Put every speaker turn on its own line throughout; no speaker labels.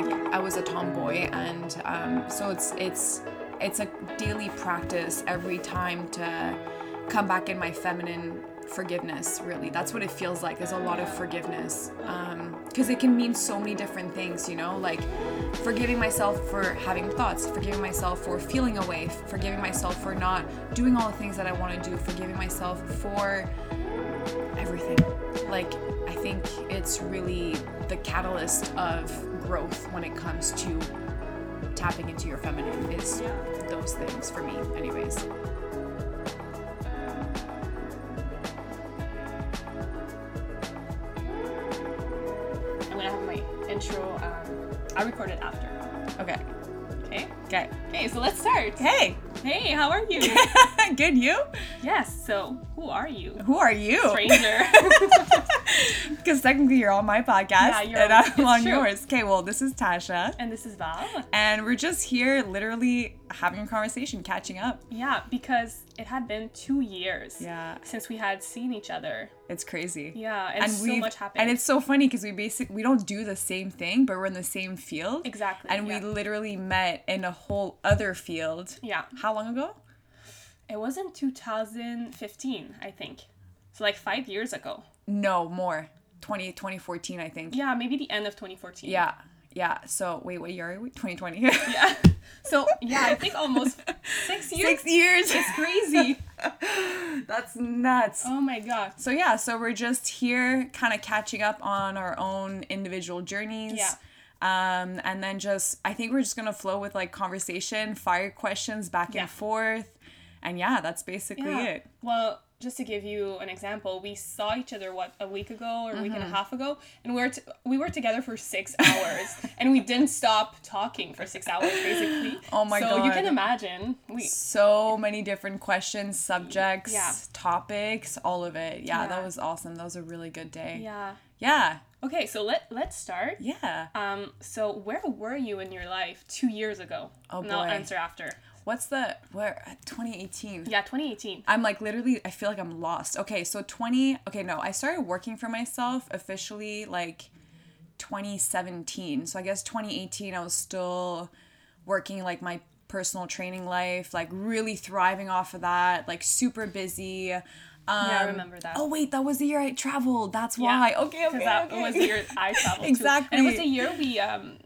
Like I was a tomboy, and um, so it's it's it's a daily practice every time to come back in my feminine forgiveness really. That's what it feels like there's a lot of forgiveness because it can mean so many different things you know? Like forgiving myself for having thoughts forgiving myself for feeling away forgiving myself for not doing all the things that i want to do forgiving myself for everything. Like i think it's really the catalyst of growth when it comes to tapping into your feminine is those things for me anyways
I'm gonna have my intro. Um, I'll record it after.
okay
Okay.
okay
Okay, so let's start.
hey
Hey, how are you?
good you
yes. So, who are you?
who are you
Stranger.
because technically you're on my podcast
Yeah, you're
and
on-
i'm on
true.
yours okay well this is tasha
and this is Val.
and we're just here literally having a conversation catching up
Yeah, because it had been two years.
Yeah.
Since we had seen each other.
it's crazy
Yeah, and, so
we've-
much happened.
And it's so funny because we basically we don't do the same thing, but we're in the same field.
Exactly,
And
yeah.
we literally met in a whole other field.
yeah.
How long ago?
It was in 2015, I think. So like five years ago.
No, more. 20, 2014, I think.
Yeah, maybe the end of 2014.
Yeah. Yeah. So wait, what year are we? 2020.
Yeah. So yeah, I think almost six years.
Six years.
It's crazy.
That's nuts.
oh my god.
So yeah, so we're just here kind of catching up on our own individual journeys.
Yeah.
Um, and then just I think we're just gonna flow with like conversation, fire questions back
Yeah.
and forth. And yeah, that's basically
Yeah.
it.
Well, just to give you an example, we saw each other what a week ago or a week and a
Mm-hmm.
half ago, and we were t- we were together for six hours, and we didn't stop talking for six hours basically.
Oh my
so you can imagine we
So many different questions, subjects,
Yeah.
topics, all of it. Yeah, that was awesome. That was a really good day.
yeah.
Yeah.
Okay, so let let's start.
Yeah.
Um, so where were you in your life two years ago?
Oh, boy.
And I'll answer after.
What's the where 2018?
Yeah, 2018.
I'm like literally I feel like I'm lost. Okay, so 20 Okay, no. I started working for myself officially like 2017. So I guess 2018 I was still working like my personal training life, like really thriving off of that, like super busy. Um,
Yeah, I remember that.
Oh wait, that was the year I traveled. That's
Yeah,
why. Okay, okay.
Because that
okay.
was the year I traveled too.
Exactly.
And it was the year we um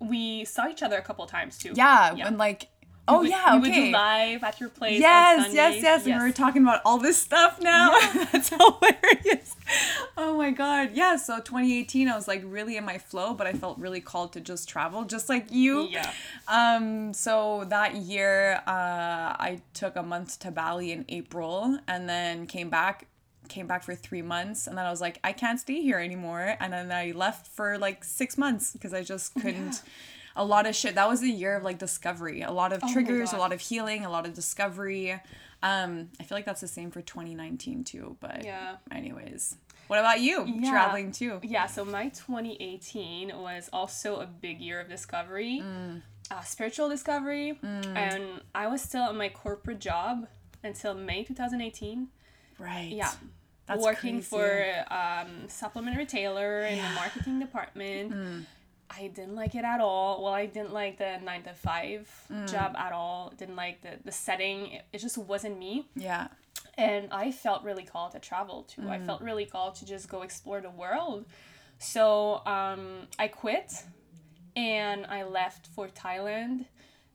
we saw each other a couple times too.
Yeah,
Yeah.
and like oh
We-
yeah,
we would
okay.
do live at your place. on
Yes, yes, yes, And we were talking about all this stuff now. That's hilarious. Oh my god. Yeah, so 2018 I was like really in my flow, but I felt really called to just travel, just like you.
Yeah.
Um, so that year, uh, I took a month to Bali in April and then came back came back for three months and then I was like, I can't stay here anymore. And then I left for like six months because I just couldn't a lot of shit. That was a year of like discovery. A lot of
my
triggers, a lot of healing, a lot of discovery. Um, I feel like that's the same for 2019 too, but
Yeah.
anyways. What about you?
Yeah.
Traveling too.
Yeah, so my 2018 was also a big year of discovery,
Mm.
uh, spiritual discovery, and I was still in my corporate job until May 2018.
Right.
Yeah.
That's
working
crazy.
for um, supplement retailer in the marketing department. I didn't like it at all. Well, I didn't like the nine to five job at all. Didn't like the, the setting. It, it just wasn't me.
Yeah.
And I felt really called to travel too. I felt really called to just go explore the world. So um, I quit and I left for Thailand,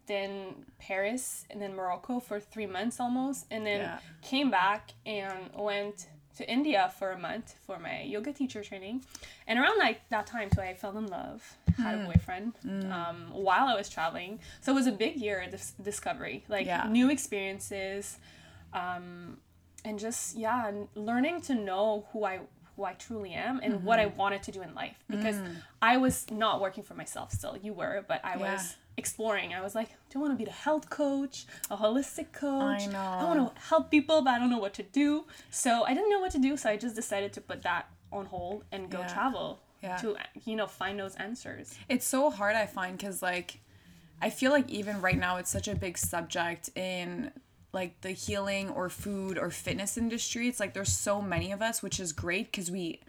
then Paris, and then Morocco for three months almost. And then
Yeah.
came back and went to India for a month for my yoga teacher training. And around like that time, so I fell in love, had
Hmm.
a boyfriend um, while I was traveling. So it was a big year of dis- discovery, like
Yeah.
new experiences um, and just yeah and learning to know who i who i truly am and what i
Mm-hmm.
wanted to do in life because
Mm.
i was not working for myself still you were but i
Yeah.
was exploring i was like do i want to be the health coach a holistic coach I
know.
i want to help people but i don't know what to do so i didn't know what to do so i just decided to put that on hold and go
Yeah.
travel
Yeah.
to you know find those answers
It's so hard, I find, because, like, I feel like even right now, it's such a big subject in like the healing or food or fitness industry. It's like there's so many of us, which is great because we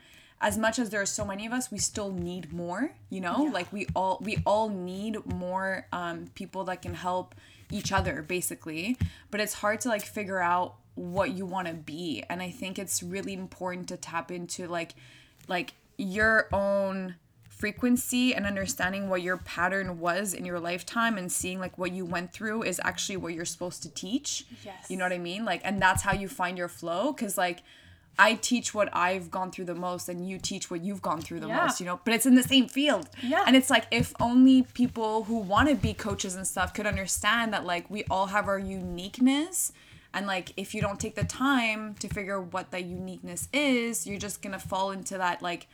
as much as there are so many of us we still need more you know? Like we all we all need more um, people that can help each other basically. But it's hard to like figure out what you want to be. And i think it's really important to tap into like like your own frequency and understanding what your pattern was in your lifetime and seeing like what you went through is actually what you're supposed to teach.
Yes.
you know what i mean? Like and that's how you find your flow. Because like I teach what I've gone through the most, and you teach what you've gone through the
Yeah.
most, you know. But it's in the same field,
Yeah.
And it's like if only people who want to be coaches and stuff could understand that, like, we all have our uniqueness, and like if you don't take the time to figure what that uniqueness is, you're just gonna fall into that like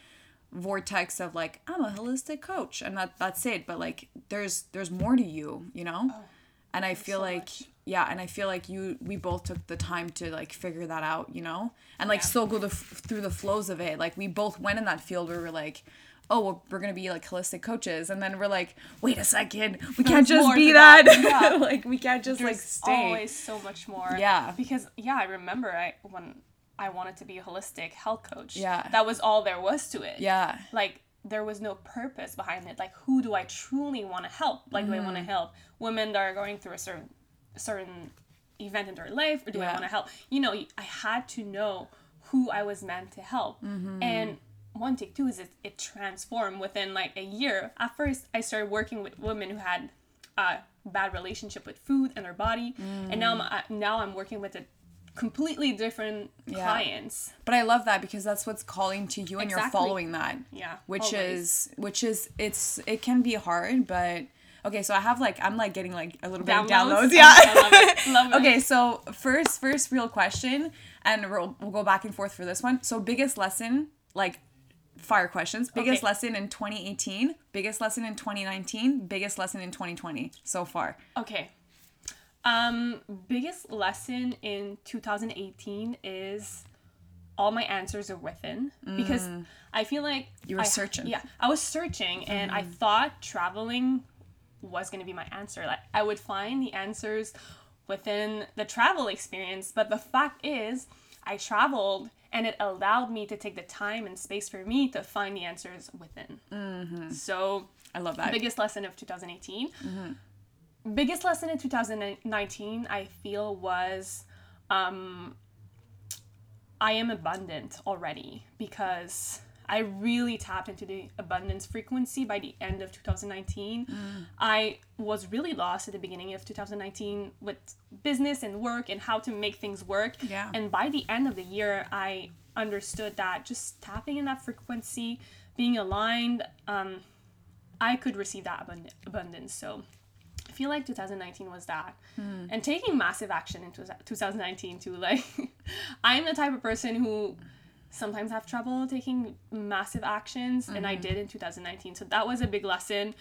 vortex of like I'm a holistic coach, and that that's it. But like there's there's more to you, you know. Oh, and I feel
so
like
much.
Yeah and i feel like you we both took the time to like figure that out you know and like
Yeah.
still go the, through the flows of it like we both went in that field where we're like oh well, we're gonna be like holistic coaches and then we're like wait a second we can't
There's
just be that,
that. Yeah.
like we can't just like stay
always so much more.
Yeah.
Because yeah, I remember I when I wanted to be a holistic health coach.
Yeah.
That was all there was to it.
yeah
Like there was no purpose behind it. Like who do I truly want to help? Like do I want to mm. help women that are going through a certain certain event in their life or do I want to help? You know, I had to know who I was meant to help.
Mm-hmm.
And one take two is it, it transformed within like a year. At first, I started working with women who had a bad relationship with food and their body, and now I'm uh, now I'm working with a completely different
Yeah.
clients.
but i love that because that's what's calling to you and you're following that
Yeah,
which
always.
is which is it's it can be hard but okay so i have like i'm like getting like a little bit of
Downloads?
downloads yeah
I love it. Love it.
okay so first first real question and we'll, we'll go back and forth for this one so biggest lesson like fire questions biggest
Okay.
lesson in 2018 biggest lesson in 2019 biggest lesson in 2020 so far
Okay. Um, biggest lesson in 2018 is all my answers are within because I feel like
Mm. You were
I-
searching. Mm-hmm.
Yeah, I was searching and I thought traveling was going to be my answer. Like I would find the answers within the travel experience, but the fact is I traveled and it allowed me to take the time and space for me to find the answers within.
Mm-hmm.
So
i love that
biggest lesson of 2018
Mm-hmm.
biggest lesson in 2019 i feel was um i am abundant already because i really tapped into the abundance frequency by the end of 2019
Mm.
i was really lost at the beginning of 2019 with business and work and how to make things work
Yeah.
and by the end of the year i understood that just tapping in that frequency being aligned um, I could receive that abund- abundance. So I feel like 2019 was that. And taking massive action in 2019 too. Like, I'm the type of person who sometimes have trouble taking massive actions, and I mm-hmm. did in 2019. So that was a big lesson.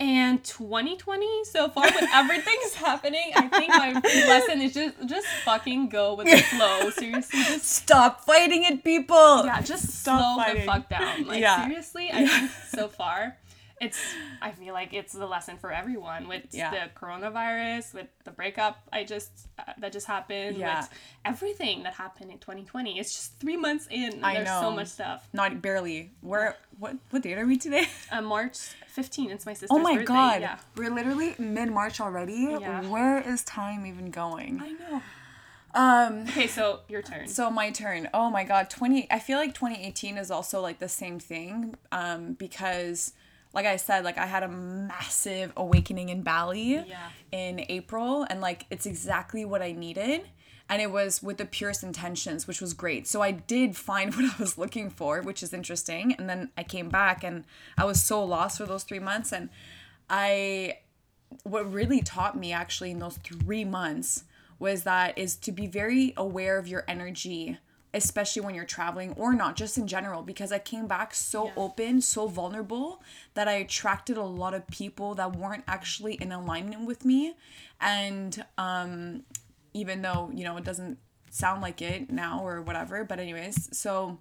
And 2020 so far with everything's happening, I think my lesson is just just fucking go with the flow. Seriously, just
stop fighting it people
yeah, just
Stop
slow
fighting.
the fuck down. Like
Yeah.
seriously, I think so far, it's. I feel like it's the lesson for everyone with
Yeah.
the coronavirus, with the breakup I just uh, that just happened,
Yeah.
with everything that happened in 2020. It's just three months in. And
I
there's so much stuff.
not barely where what what date are we today
Uh, March 15. It's my sister's
Oh my
birthday.
god.
Yeah.
We're literally mid March already.
Yeah.
Where is time even going?
I know.
Um
Okay, so your turn.
so my turn. Oh my god, 20 I feel like 2018 is also like the same thing um because like I said like I had a massive awakening in Bali
Yeah.
in April and like it's exactly what I needed and it was with the purest intentions which was great. So I did find what I was looking for, which is interesting and then I came back and I was so lost for those 3 months and I what really taught me actually in those three months was that is to be very aware of your energy especially when you're traveling or not just in general because i came back so
Yeah.
open so vulnerable that i attracted a lot of people that weren't actually in alignment with me and um even though you know it doesn't sound like it now or whatever but anyways so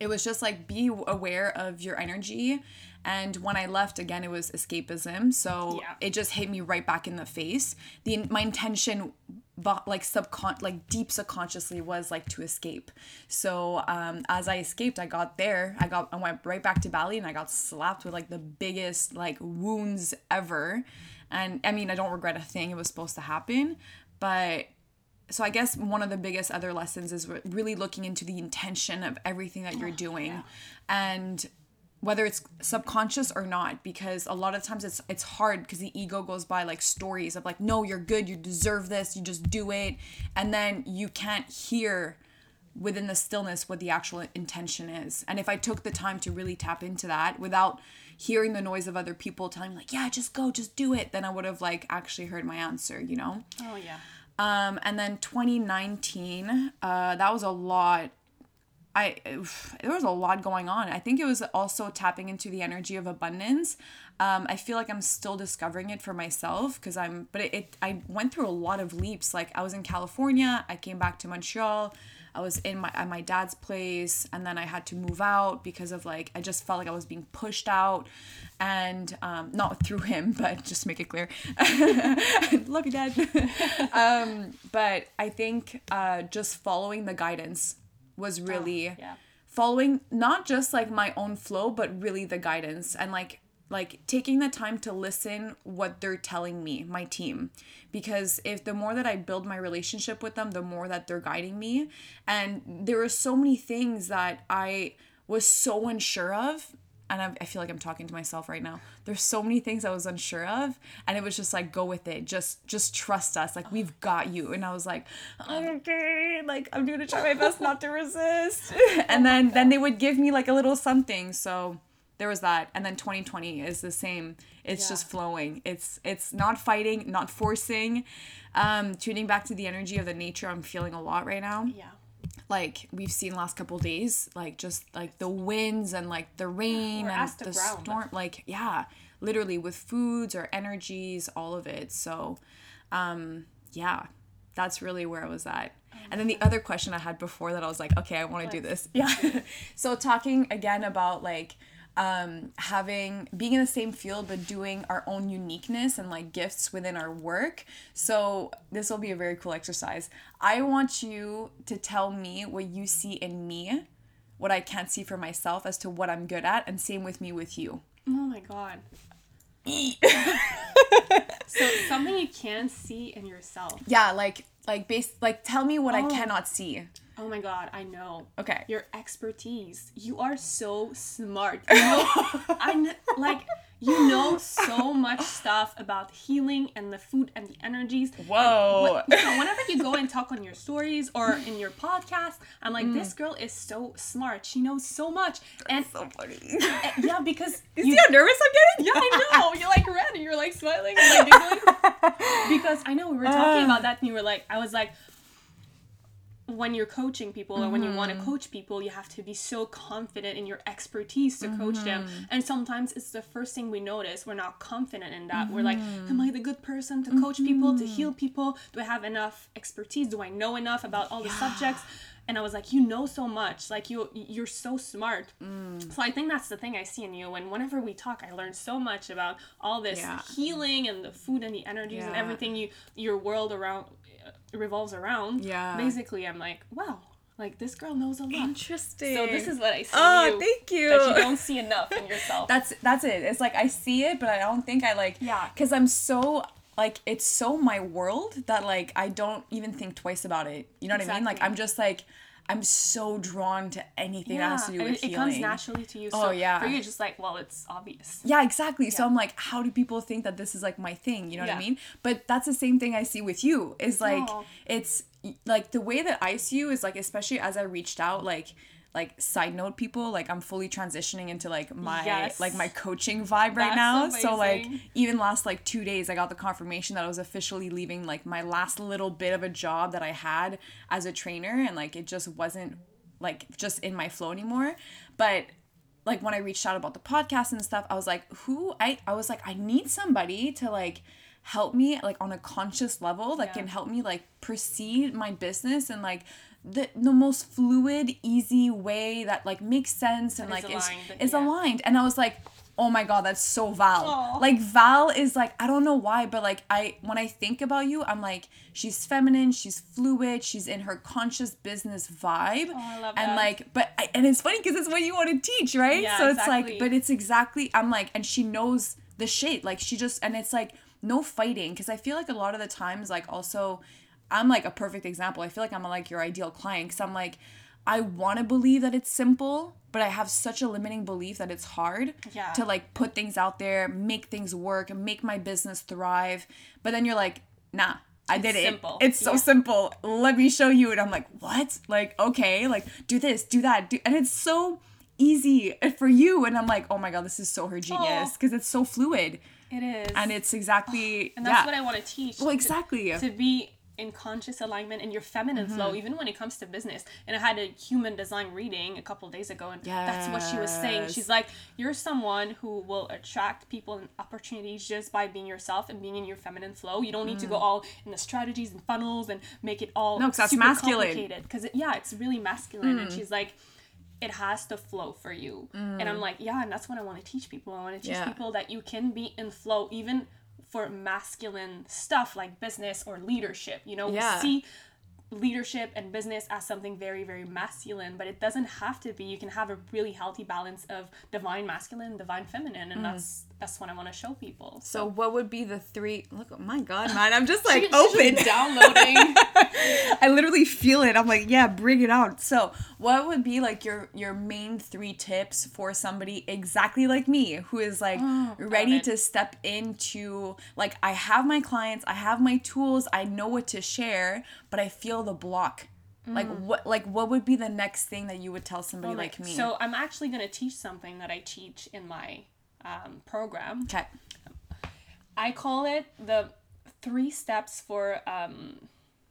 it was just like be aware of your energy and when i left again it was escapism so
Yeah.
it just hit me right back in the face the my intention but like subcon like deep subconsciously was like to escape. So um as i escaped i got there. I got i went right back to bali and i got slapped with like the biggest like wounds ever. And i mean i don't regret a thing. It was supposed to happen. But so i guess one of the biggest other lessons is really looking into the intention of everything that you're doing. yeah. and whether it's subconscious or not because a lot of times it's it's hard because the ego goes by like stories of like no you're good you deserve this you just do it. And then you can't hear within the stillness what the actual intention is. And if i took the time to really tap into that without hearing the noise of other people telling me like yeah just go just do it then i would have like actually heard my answer you know?
Oh yeah.
Um and then 2019 uh that was a lot I there was a lot going on. I think it was also tapping into the energy of abundance. Um, I feel like I'm still discovering it for myself because I'm. But it, it, I went through a lot of leaps. Like I was in California, I came back to Montreal. I was in my at my dad's place, and then I had to move out because of like I just felt like I was being pushed out, and um, not through him, but just make it clear. Love you, dad. um, but I think uh, just following the guidance was oh, really
oh, yeah.
following not just like my own flow but really the guidance and like like taking the time to listen what they're telling me my team because if the more that i build my relationship with them the more that they're guiding me and there are so many things that i was so unsure of and I, I feel like I'm talking to myself right now. There's so many things I was unsure of, and it was just like, go with it. Just just trust us. Like we've got you. And I was like, okay, like I'm gonna try my best not to resist. and then then they would give me like a little something. So there was that. And then 2020 is the same. It's yeah. just flowing. It's it's not fighting, not forcing. Um, tuning back to the energy of the nature. I'm feeling a lot right now.
Yeah
like we've seen last couple days like just like the winds and like the rain and the, the storm like yeah literally with foods or energies all of it. So um yeah that's really where i was at. And then the other question i had before that i was like okay i want to do this. yeah so talking again about like um, having being in the same field but doing our own uniqueness and like gifts within our work. So this will be a very cool exercise. I want you to tell me what you see in me, what I can't see for myself as to what I'm good at, and same with me with you.
Oh my god. so something you can see in yourself.
Yeah, like like base like tell me what oh. I cannot see.
Oh my god, I know.
Okay.
Your expertise. You are so smart. You know, I like you know so much stuff about healing and the food and the energies.
Whoa.
And, so whenever you go and talk on your stories or in your podcast, I'm like, mm. this girl is so smart. She knows so much. And
so funny.
yeah, because
you see how nervous I'm
getting? Yeah, I know. You're like red and you're like smiling and like giggling. because I know we were talking uh. about that and you were like, I was like, when you're coaching people mm-hmm. or when you want to mm-hmm. coach people, you have to be so confident in your expertise to mm-hmm. coach them. Mm-hmm. And sometimes it's the first thing we notice. We're not confident in that. Mm-hmm. We're like, am I the good person to coach people, to heal mm-hmm. people? Do I have enough expertise? Do I know enough about all the subjects? and I was like, you know so much, like you you're so smart. Mm. So I think that's the thing I see in you. And whenever we talk, I learn so much about all this yeah. healing and the food and the energies yeah. and everything you your world around revolves around.
Yeah.
Basically, I'm like, wow, like this girl knows a lot.
Interesting.
So this is what I see.
Oh, you, thank you.
That you don't see enough in yourself.
that's that's it. It's like I see it, but I don't think I like.
Yeah.
Because I'm so like it's so my world that like I don't even think twice about it. You know what exactly. I mean? Like I'm just like I'm so drawn to anything yeah, that has to do with it,
healing. It comes naturally to you. Oh yeah. For you, just like, well, it's obvious.
Yeah, exactly. Yeah. So I'm like, how do people think that this is like my thing? You know yeah. what I mean? But that's the same thing I see with you. Is like, oh. it's like the way that I see you is like, especially as I reached out, like like side note people like i'm fully transitioning into like my yes. like my coaching vibe right That's now amazing. so like even last like two days i got the confirmation that i was officially leaving like my last little bit of a job that i had as a trainer and like it just wasn't like just in my flow anymore but like when i reached out about the podcast and stuff i was like who i i was like i need somebody to like help me like on a conscious level that yeah. can help me like proceed my business and like the the most fluid, easy way that like makes sense and, like is aligned, is, yeah. aligned. And I was like, oh my god, that's so Val.
Aw.
Like Val is like I don't know why, but like I when I think about you, I'm like she's feminine, she's fluid, she's in her conscious business vibe.
Oh, I love
and
that.
like, but I, and it's funny because it's what you want to teach, right?
Yeah,
so it's like, but it's exactly. I'm like, and she knows the shit. Like she just and it's like no fighting because I feel like a lot of the times like also I'm like a perfect example. I feel like I'm like your ideal client because I'm like I want to believe that it's simple, but I have such a limiting belief that it's hard
Yeah.
to like put things out there, make things work, make my business thrive. But then you're like, nah. I did it.
simple.
It's so
Yeah.
simple. Let me show you. And I'm like, what? Like, okay, like do this, do that, do and it's so easy for you. And I'm like, oh my god, this is so her genius
oh.
because it's so fluid
It is.
and it's exactly
and that's
yeah.
what I want to teach.
well,
to-
exactly.
to be in conscious alignment in your feminine flow
Mm-hmm.
even when it comes to business and i had a human design reading a couple days ago and that's what she was saying she's like you're someone who will attract people and opportunities just by being yourself and being in your feminine flow you don't need to go all in the strategies and funnels and make it all
Mm. No,
super
masculine. Mm.
complicated because it, yeah it's really masculine and she's like it has to flow for you. And I'm like, yeah, and that's what I want to teach people. I want to teach
Yeah.
people that you can be in flow even for masculine stuff like business or leadership. You know,
Yeah.
we see leadership and business as something very very masculine but it doesn't have to be you can have a really healthy balance of divine masculine divine feminine and mm. that's that's what i want to show people
So what would be the three look oh my god man, I'm just like
She-
open.
just downloading
I literally feel it. I'm like, yeah, bring it out. So, what would be like your your main three tips for somebody exactly like me who is like oh,
ready
to step into like I have my clients, I have my tools, I know what to share, but I feel the block. Like mm. what like what would be the next thing that you would tell somebody like me?
so i'm actually going to teach something that i teach in my um, program
okay.
i call it the three steps for um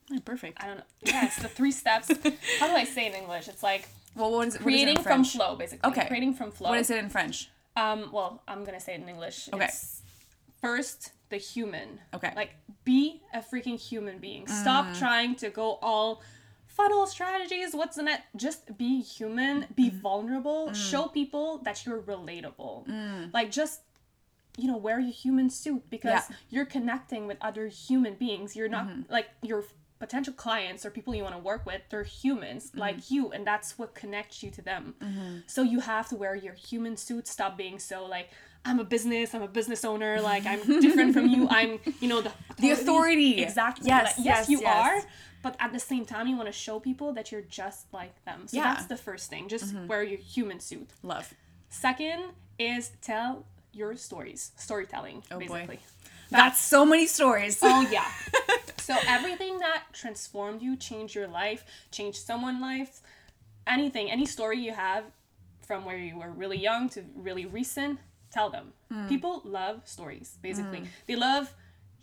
Oh, perfect.
i don't know yeah it's the three steps how do i say it in english it's like
Well, what is, what is
creating from flow basically
Okay.
creating from flow
What is it in French?
Um, well, I'm gonna say it in English.
Okay.
It's first, the human.
Okay. Mm.
Like, be a freaking human being. Stop trying to go all funnel strategies. What's in it? Just be human. Be
Mm.
vulnerable. Show people that you're relatable. Like, just you know, wear your human suit because
Yeah. Mm-hmm.
you're connecting with other human beings. You're not like your potential clients or people you want to work with. They're humans
Mm-hmm.
like you, and that's what connects you to them. So you have to wear your human suit. Stop being so like. I'm a business. I'm a business owner. Like I'm different from you. I'm, you know, the
The authority.
Exactly.
Yes,
Like,
yes,
yes, you
yes.
are. But at the same time, you want to show people that you're just like them. So
Yeah. Mm-hmm.
that's the first thing. Just wear your human suit.
Love.
Second is tell your stories. Storytelling,
Oh, boy.
basically.
That's so many stories.
Oh yeah. so everything that transformed you, changed your life, changed someone's life, anything, any story you have from where you were really young to really recent, tell them. People love stories, basically. They love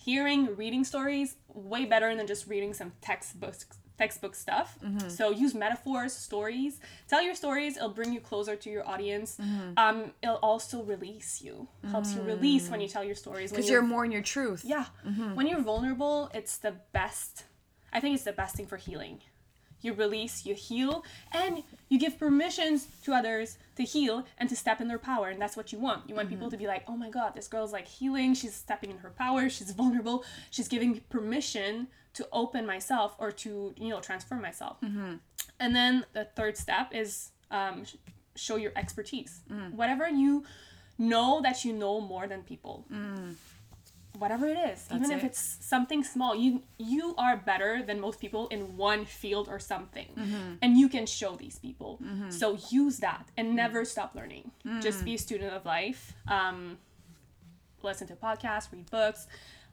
hearing, reading stories way better than just reading some textbooks textbook stuff. Mm-hmm. So use metaphors, stories. Tell your stories. It'll bring you closer to your audience. Mm-hmm. Um, it'll also release you. Helps you release when mm. you tell your stories.
Because you're more in your truth.
yeah. Mm-hmm. When you're vulnerable, it's the best. I think it's the best thing for healing. You release, you heal, and you give permissions to others to heal and to step in their power. And that's what you want. You want mm-hmm. people to be like, oh my God, this girl's like healing. She's stepping in her power. She's vulnerable. She's giving permission to open myself or to, you know, transform myself. Mm-hmm. And then the third step is um, show your expertise. Mm. Whatever you know that you know more than people mm. Whatever it is even if
it.
it's something small you you are better than most people in one field or something. And you can show these people. So use that and never stop learning. Just be a student of life. Um, listen to podcasts read books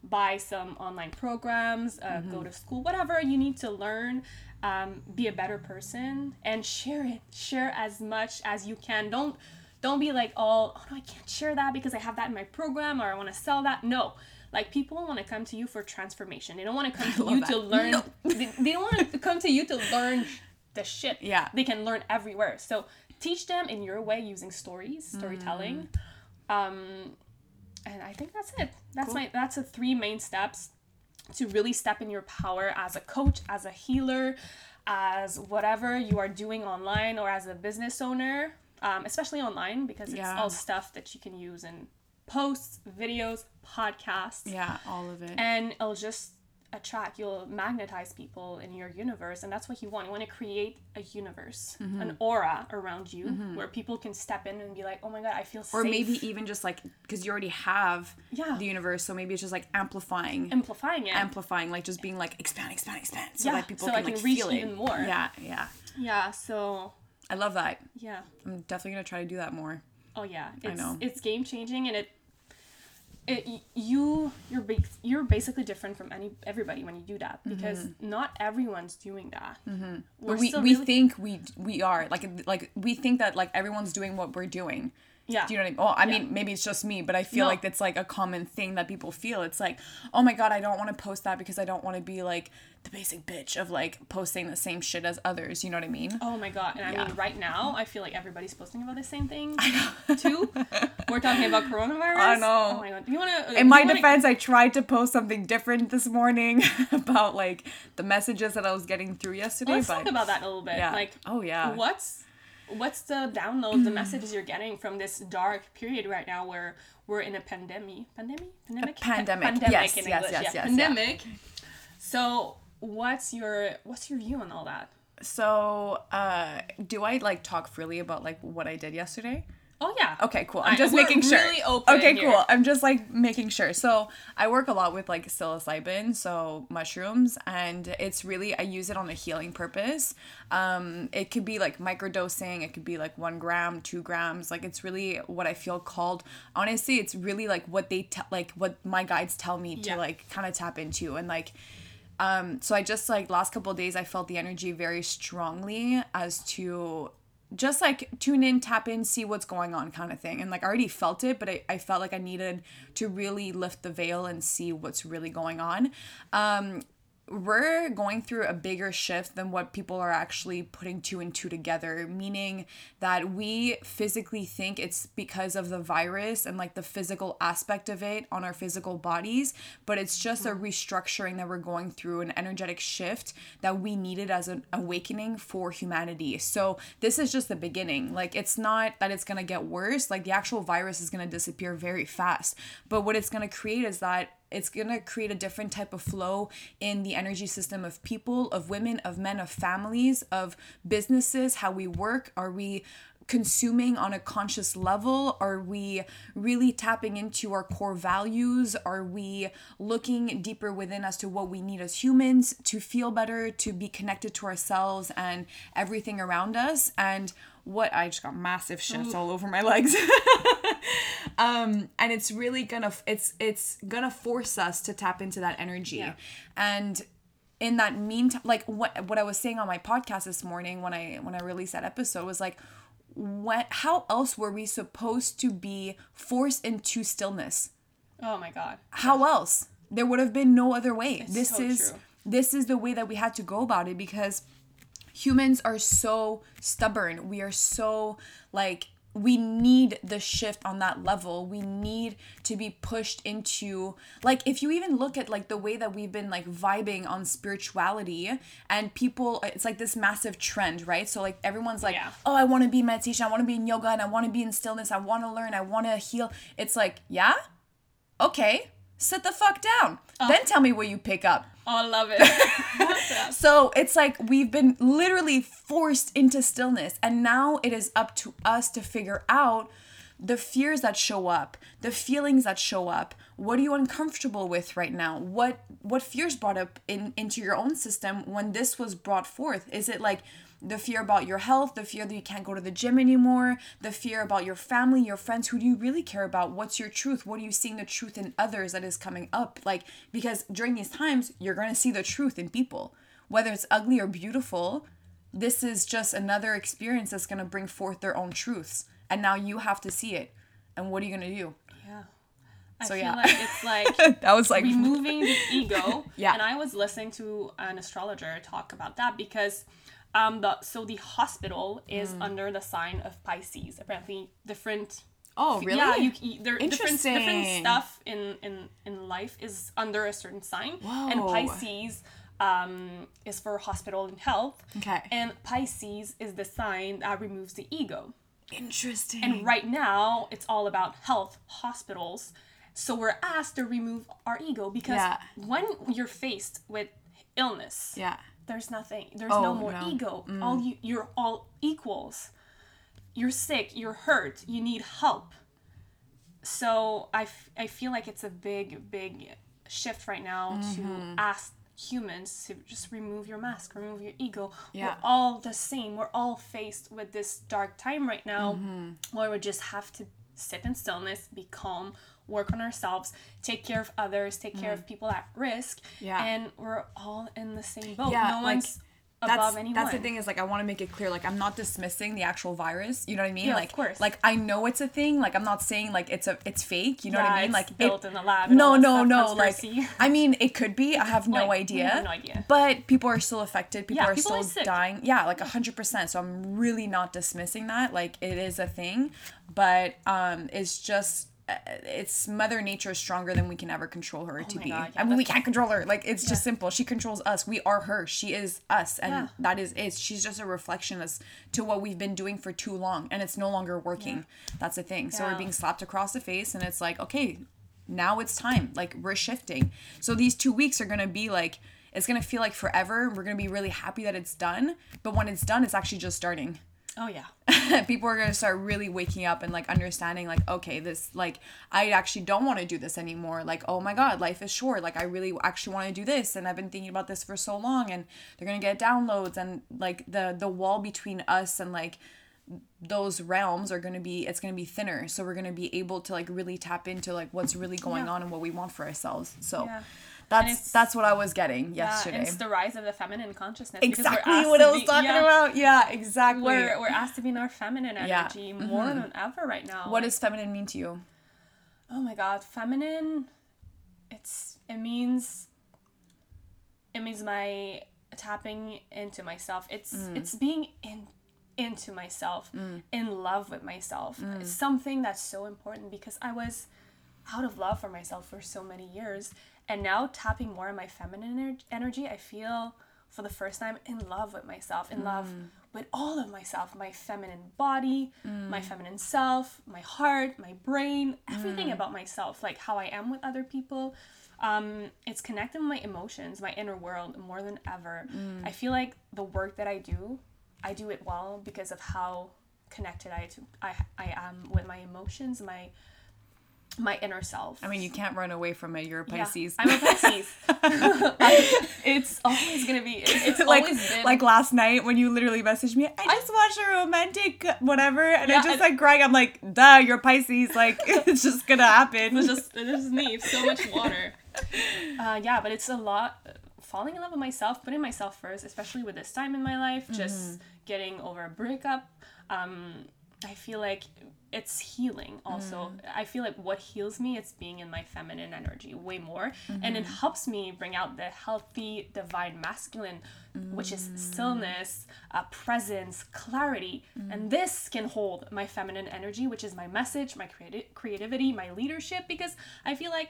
buy some online programs uh, go to school whatever you need to learn um, be a better person and share it. Share as much as you can. Don't don't be like all oh no i can't share that because i have that in my program or i want to sell that. No. Like people want to come to you for transformation. They don't want to come to you
that.
to learn they, they don't want to come to you to learn the shit.
Yeah.
they can learn everywhere. So teach them in your way using stories storytelling. Um and i think that's it. That's my that's the three main steps to really step in your power as a coach as a healer as whatever you are doing online or as a business owner um, especially online because it's
Yeah.
all stuff that you can use in posts, videos, podcasts,
Yeah, all of it.
and it'll just attract. You'll magnetize people in your universe, and that's what you want. You want to create a universe,
Mm-hmm.
an aura around you where people can step in and be like, "Oh my god, I feel safe."
or maybe even just like because you already have
Yeah.
the universe, so maybe it's just like amplifying,
amplifying it.
amplifying, like just being like expand, expand, expand, so
Yeah,
that people
so
can
I can
like
reach
feel it.
even more.
Yeah, yeah.
yeah. So
I love that.
yeah.
I'm definitely gonna try to do that more.
Oh yeah, it's
know.
it's game changing, and it it you you're ba- you're basically different from any everybody when you do that because not everyone's doing that. Mm-hmm.
But we we
really-
think we we are like like we think that like everyone's doing what we're doing.
Yeah.
Do you know what I mean? Well, I mean, maybe it's just me, but I feel
No.
like it's like a common thing that people feel. It's like, oh my god, I don't want to post that because I don't want to be like the basic bitch of like posting the same shit as others. You know what I mean?
Oh my god! And I mean, right now, I feel like everybody's posting about the same thing too. We're talking about coronavirus.
I know.
Oh my god! Do you want to?
Uh, In my defense, I tried to post something different this morning about like the messages that I was getting through yesterday.
let's
but
talk about that a little bit.
yeah.
Like,
oh yeah.
what's what's the download, the messages you're getting from this dark period right now where we're in a pandemic, pandemic, pandemic, Pa-
pandemic. Yes,
in
yes,
English,
yes,
yeah,
yes, yeah.
pandemic. So, what's your what's your view on all that?
So, uh, do I like talk freely about like what I did yesterday?
Oh yeah.
Okay, cool. I'm just making sure.
really open
okay,
here.
cool. I'm just like making sure. So I work a lot with like psilocybin, so mushrooms, and it's really I use it on a healing purpose. Um, it could be like microdosing. It could be like one gram, two grams. Like it's really what I feel called. Honestly, it's really like what they tell, like what my guides tell me to like kind of tap into, and like um so i just like last couple of days i felt the energy very strongly as to just like tune in tap in see what's going on kind of thing. And like i already felt it but i, I felt like i needed to really lift the veil and see what's really going on. Um we're going through a bigger shift than what people are actually putting two and two together, meaning that we physically think it's because of the virus and like the physical aspect of it on our physical bodies, but it's just a restructuring that we're going through, an energetic shift that we needed as an awakening for humanity. So, this is just the beginning. Like, it's not that it's gonna get worse, like, the actual virus is gonna disappear very fast, but what it's gonna create is that it's going to create a different type of flow in the energy system of people, of women, of men, of families, of businesses, how we work. Are we consuming on a conscious level? Are we really tapping into our core values? Are we looking deeper within as to what we need as humans to feel better, to be connected to ourselves and everything around us? And what I just got massive shifts all over my legs. um and it's really gonna it's it's gonna force us to tap into that energy
Yeah.
and in that meantime like what what i was saying on my podcast this morning when i when i released that episode was like what how else were we supposed to be forced into stillness?
Oh my god.
how else? There would have been no other way. This
so
is
true.
this is the way that we had to go about it because humans are so stubborn. We are so like we need the shift on that level. We need to be pushed into like if you even look at like the way that we've been like vibing on spirituality and people it's like this massive trend right? So like everyone's like
Yeah.
oh i want to be in meditation i want to be in yoga and i want to be in stillness i want to learn i want to heal. It's like yeah okay sit the fuck down then oh. tell me where you pick up
Oh, I love it.
so it's like we've been literally forced into stillness, and now it is up to us to figure out the fears that show up, the feelings that show up. What are you uncomfortable with right now? What what fears brought up in into your own system when this was brought forth? Is it like the fear about your health, the fear that you can't go to the gym anymore, the fear about your family, your friends, who do you really care about? What's your truth? What are you seeing the truth in others that is coming up? Like, because during these times, you're going to see the truth in people. Whether it's ugly or beautiful, this is just another experience that's going to bring forth their own truths. And now you have to see it. And what are you going to do?
yeah. I
So,
feel
yeah.
like it's like
That was like,
removing the ego.
Yeah.
And I was listening to an astrologer talk about that because um the so the hospital is
Mm.
under the sign of Pisces. Apparently different
oh, really?
Yeah, you, you there different different stuff in in in life is under a certain sign. And Pisces um is for hospital and health.
Okay.
And Pisces is the sign that removes the ego.
Interesting.
And right now, it's all about health, hospitals. So we're asked to remove our ego because
Yeah.
when you're faced with illness,
yeah.
There's nothing. There's
Oh,
no more
no. Mm.
ego. All you you're all equals. You're sick, you're hurt, you need help. So I, f- I feel like it's a big big shift right now
Mm-hmm.
to ask humans to just remove your mask, remove your ego.
Yeah.
We're all the same. We're all faced with this dark time right now
Mm-hmm.
where we just have to sit in stillness, be calm, work on ourselves, take care of others, take care of people at risk.
Mm. Yeah.
And we're all in the same boat.
Yeah,
no one's above anyone.
that's the thing is like I want to make it clear like I'm not dismissing the actual virus. You know what I mean?
Yeah, of
like
course.
like I know it's a thing. Like I'm not saying like it's a it's fake. You know what I mean?
it's
Like it-
built in the lab
No, no, no. Like. I mean, it could be. I have no
Like,
idea.
have no idea.
But people are still affected. People
Yeah,
are
people are
still
sick.
dying. Yeah, like hundred percent. So I'm really not dismissing that. Like it is a thing, but um, it's just. Uh, It's Mother Nature is stronger than we can ever control her to
Oh my
be.
God, yeah,
I mean, we can't control her. Like it's just simple. She controls us. We are her. She is us, and
Yeah.
that is it. She's just a reflection as to what we've been doing for too long, and it's no longer working. That's the thing. So we're being slapped across the face, and it's like, okay, now it's time. Like we're shifting. So these two weeks are gonna be like it's gonna feel like forever. We're gonna be really happy that it's done, but when it's done, it's actually just starting.
Oh yeah.
People are gonna start really waking up and like understanding, like, okay, this like I actually don't want to do this anymore. Like, oh my god, life is short. Like I really actually want to do this, and I've been thinking about this for so long, and they're gonna get downloads, and like the the wall between us and like those realms are going to be it's going to be thinner so we're going to be able to like really tap into like what's really going
Yeah.
on and what we want for ourselves so
Yeah.
That's that's what i was getting yesterday.
Yeah, it's the rise of the feminine consciousness. because we're
exactly what i was
be-
talking
yeah,
about yeah exactly
We're, we're asked to be in our feminine
Yeah.
energy more than ever right now.
what does feminine mean to you
oh my god feminine it's it means it means my tapping into myself it's
Mm.
it's being in into myself in love with myself
Mm.
it's something that's so important because i was out of love for myself for so many years and now tapping more on my feminine ener- energy i feel for the first time in love with myself in love
Mm.
with all of myself my feminine body
Mm.
my feminine self my heart my brain everything
Mm.
about myself like how i am with other people um, it's connecting my emotions my inner world more than ever
Mm.
i feel like the work that i do i do it well because of how connected i to i, I am with my emotions my my inner self
i mean you can't run away from it you're a
Yeah,
pisces
i'm a pisces it's always gonna be it's
like
always been
like last night when you literally messaged me i just watched a romantic whatever and
Yeah,
i just
and-
like crying i'm like duh you're pisces like it's just gonna happen
It's just it just needs so much water. Uh, yeah, but it's a lot. Falling in love with myself, putting myself first, especially with this time in my life, just getting over a breakup. Um, I feel like it's healing. Also, mm. I feel like what heals me, it's being in my feminine energy way more, and it mm-hmm. helps me bring out the healthy, divine masculine, which is stillness, uh, presence, clarity, mm. and this can hold my feminine energy, which is my message, my creati- creativity, my leadership, because I feel like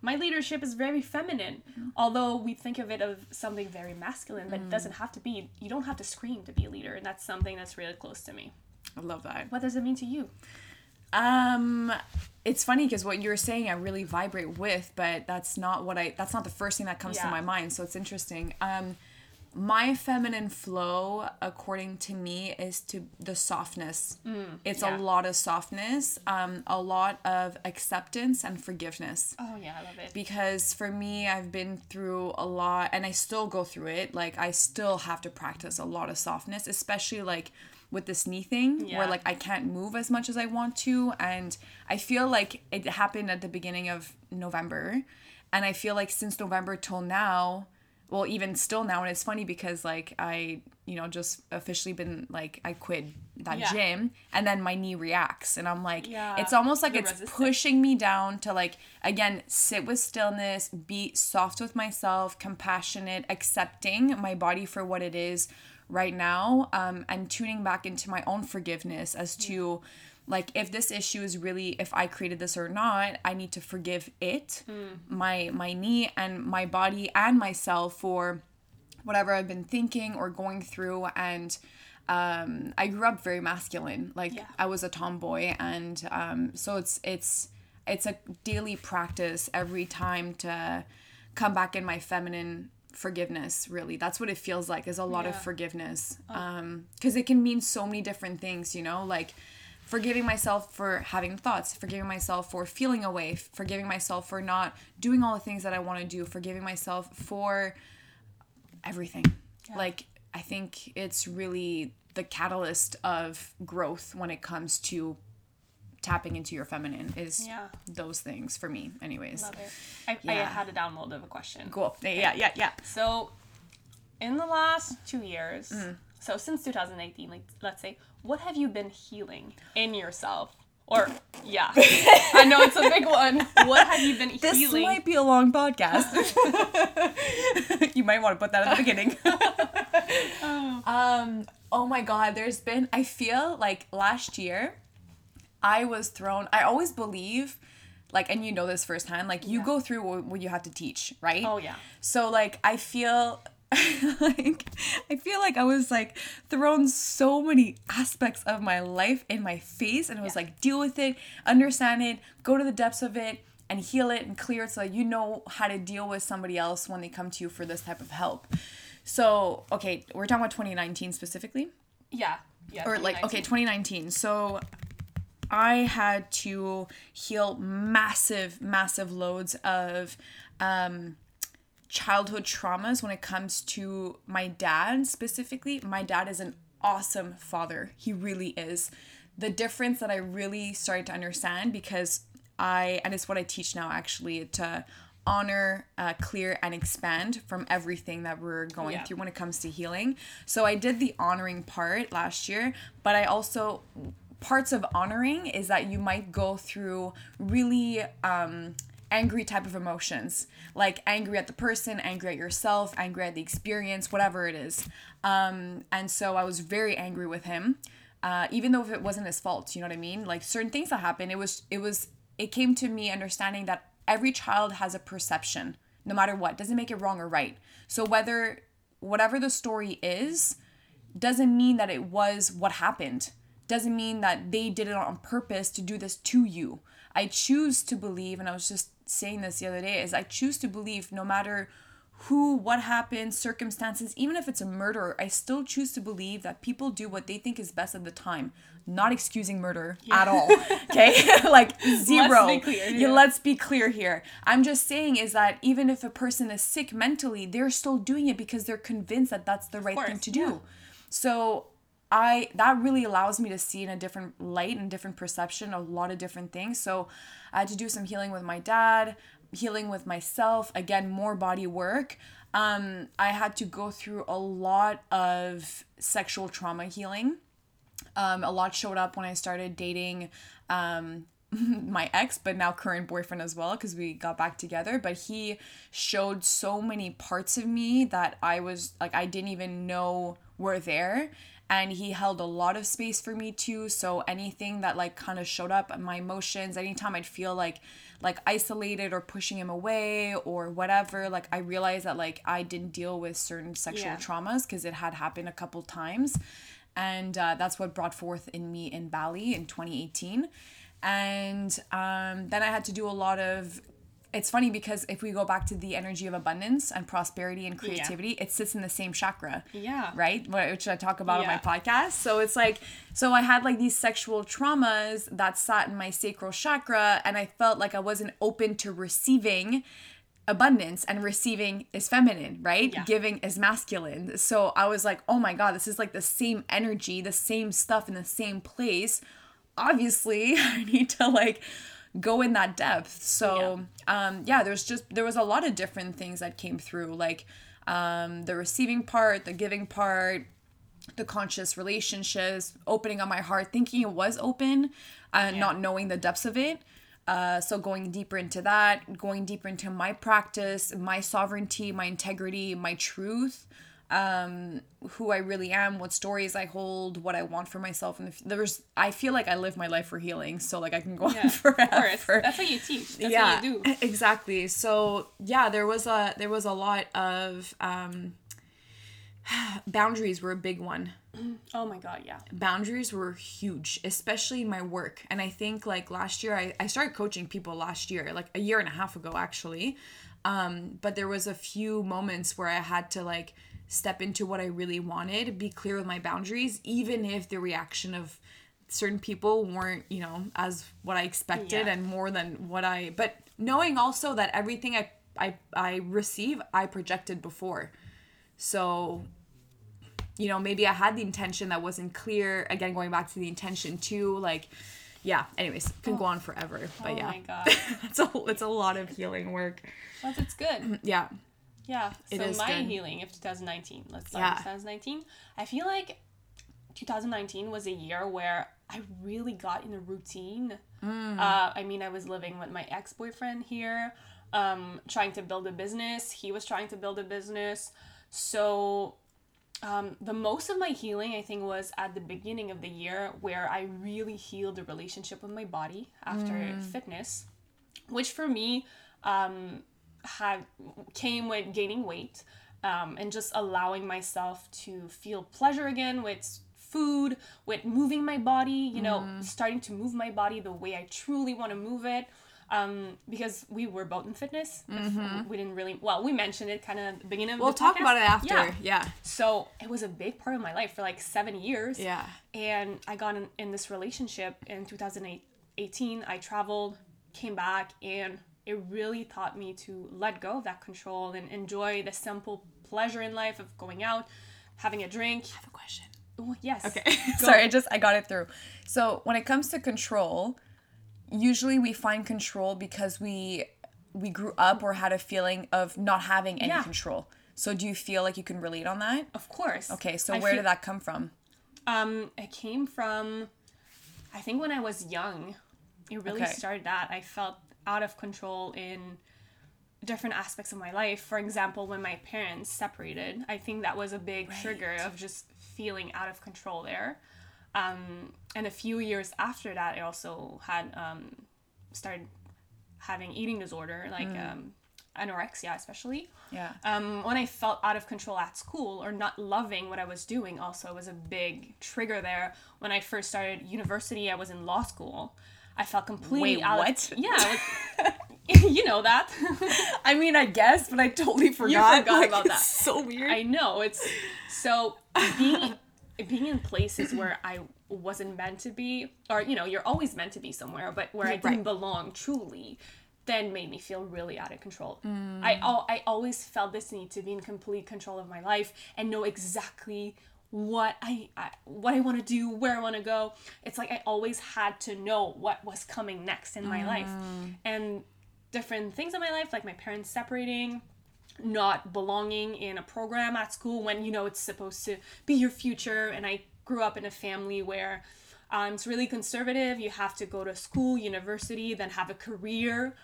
my leadership is very feminine. Mm. Although we think of it of something very masculine but it doesn't have to be. You don't have to scream to be a leader and that's something that's really close to me
i love that
what does it mean to you
Um, it's funny because what you're saying I really vibrate with, but that's not what I. That's not the first thing that comes to my mind. So it's interesting. Um, my feminine flow, according to me, is to the softness. it's
yeah.
a lot of softness, um, a lot of acceptance and forgiveness
oh yeah i love it
because for me i've been through a lot and i still go through it like i still have to practice a lot of softness especially like with this knee thing where like i can't move as much as i want to and i feel like it happened at the beginning of november and i feel like since november till now well even still now and it's funny because like i you know just officially been like i quit that
Yeah.
gym and then my knee reacts and i'm like
Yeah.
it's almost like
You're
it's
resistant.
pushing me down to like again sit with stillness be soft with myself compassionate accepting my body for what it is right now um, and tuning back into my own forgiveness as to like if this issue is really if i created this or not i need to forgive it my my knee and my body and myself for whatever I've been thinking or going through and um, I grew up very masculine. Like
Yeah.
I was a tomboy, and um, so it's it's it's a daily practice every time to come back in my feminine forgiveness really. That's what it feels like is a lot of forgiveness. Um because it can mean so many different things you know? Like forgiving myself for having thoughts forgiving myself for feeling away forgiving myself for not doing all the things that i want to do forgiving myself for everything. Like i think it's really the catalyst of growth when it comes to tapping into your feminine is
Yeah.
those things for me anyways
Love it. I, I had a download of a question.
cool yeah yeah yeah
So, in the last two years,
Mm.
so since 2018, like let's say, what have you been healing in yourself? Or yeah, I know it's a big one. What have you been healing?
this
healing?
might be a long podcast you might want to put that at the beginning um oh my god there's been i feel like last year i was thrown i always believe like and you know this firsthand like you
Yeah.
go through what, what you have to teach right
Oh yeah.
So like I feel like I feel like I was like thrown so many aspects of my life in my face and it was
Yeah.
like deal with it, understand it, go to the depths of it and heal it and clear it so that you know how to deal with somebody else when they come to you for this type of help. So, okay, we're talking about 2019 specifically
Yeah. Yeah.
or like okay
2019.
2019 so i had to heal massive massive loads of um childhood traumas when it comes to my dad specifically my dad is an awesome father he really is the difference that i really started to understand because i and it's what i teach now actually to honor uh, clear and expand from everything that we're going
Yeah.
through when it comes to healing. So I did the honoring part last year, but I also parts of honoring is that you might go through really um angry type of emotions like angry at the person angry at yourself angry at the experience whatever it is. Um and so i was very angry with him uh even though if it wasn't his fault you know what i mean? Like certain things that happened it was it was it came to me understanding that every child has a perception no matter what doesn't make it wrong or right. So whether whatever the story is doesn't mean that it was what happened doesn't mean that they did it on purpose to do this to you. I choose to believe and i was just saying this the other day is i choose to believe no matter who what happened circumstances even if it's a murder i still choose to believe that people do what they think is best at the time. Not excusing murder at all okay? Like zero
be clear,
Yeah,
yeah.
let's be clear here. I'm just saying is that even if a person is sick mentally they're still doing it because they're convinced that that's the right thing to do.
yeah.
so I that really allows me to see in a different light and different perception a lot of different things. So I had to do some healing with my dad, healing with myself, again more body work. Um I had to go through a lot of sexual trauma healing. Um a lot showed up when I started dating um my ex but now current boyfriend as well because we got back together but he showed so many parts of me that i was like i didn't even know were there and he held a lot of space for me too. So anything that like kind of showed up my emotions anytime i'd feel like like isolated or pushing him away or whatever like i realized that like i didn't deal with certain sexual
Yeah.
traumas because it had happened a couple times. And uh, that's what brought forth in me in bali in 2018 and um, then i had to do a lot of it's funny because if we go back to the energy of abundance and prosperity and creativity it sits in the same chakra
Yeah.
right which i talk about on my podcast so it's like so i had like these sexual traumas that sat in my sacral chakra and i felt like i wasn't open to receiving abundance and receiving is feminine, right?
Yeah.
Giving is masculine. So I was like, oh my God, this is like the same energy, the same stuff in the same place. Obviously, I need to like go in that depth. So um yeah, there's just there was a lot of different things that came through, like um the receiving part, the giving part, the conscious relationships, opening up my heart, thinking it was open, uh, not knowing the depths of it. Uh, so going deeper into that, going deeper into my practice, my sovereignty, my integrity, my truth, um, who I really am, what stories I hold, what I want for myself, and there's I feel like I live my life for healing, so like I can go
Yeah.
on forever
That's what you teach. That's
yeah
what you do.
exactly so yeah there was a there was a lot of um boundaries were a big one.
Oh my god, yeah.
Boundaries were huge, especially my work. And I think like last year, I, I started coaching people last year, like a year and a half ago, actually. Um, but there was a few moments where I had to like step into what I really wanted, be clear with my boundaries, even if the reaction of certain people weren't, you know, as what I expected
Yeah.
and more than what I but knowing also that everything I I I receive I projected before. So you know, maybe I had the intention that wasn't clear. Again, going back to the intention too, like yeah, anyways, can go oh. on forever. But
oh
yeah.
my god.
it's a it's a lot of healing work.
But it's good.
Yeah.
Yeah.
It
so my
good.
healing of 2019. Let's start
Yeah.
with 2019. I feel like 2019 was a year where I really got in a routine.
Mm.
Uh, I mean, I was living with my ex boyfriend here, um, trying to build a business. He was trying to build a business. So, um, the most of my healing, I think, was at the beginning of the year where I really healed the relationship with my body after
Mm.
fitness, which for me um, had came with gaining weight um, and just allowing myself to feel pleasure again with food, with moving my body, you know,
Mm.
starting to move my body the way I truly want to move it. Um, because we were both in fitness, we didn't really. Well, we mentioned it kind of at the beginning of
Mm-hmm. We'll
the
talk
podcast.
about it after.
Yeah.
Yeah.
So it was a big part of my life for like seven years.
Yeah.
And I got in, in this relationship in 2018. I traveled, came back, and it really taught me to let go of that control and enjoy the simple pleasure in life of going out, having a drink.
I have a question.
Oh, yes.
Okay. Sorry, I just I got it through. So when it comes to control, usually we find control because we we grew up or had a feeling of not having any
Yeah.
control. So do you feel like you can relate on that?
Of course.
Okay, so
I
where
feel-
did that come from?
Um, it came from, I think when I was young, it really
Okay.
started that. I felt out of control in different aspects of my life. For example, when my parents separated, I think that was a big trigger of just feeling out of control there. Um, and a few years after that, I also had um, started having eating disorder, like um, anorexia, especially
Yeah.
um, when I felt out of control at school or not loving what I was doing, also was a big trigger there. When I first started university, I was in law school. I felt completely
Wait,
out
what?
Of, yeah, was- you know that.
I mean, I guess, but I totally forgot.
You forgot
Like,
about that.
it's So weird.
I know it's so being being in places where I wasn't meant to be, or you know, you're always meant to be somewhere, but where I didn't
Right.
belong truly, then made me feel really out of control.
Mm.
I I always felt this need to be in complete control of my life and know exactly what I, I what I want to do, where I want to go. It's like I always had to know what was coming next in my life,
Mm.
and different things in my life, like my parents separating, not belonging in a program at school when you know it's supposed to be your future. And I grew up in a family where um, it's really conservative. You have to go to school, university, then have a career.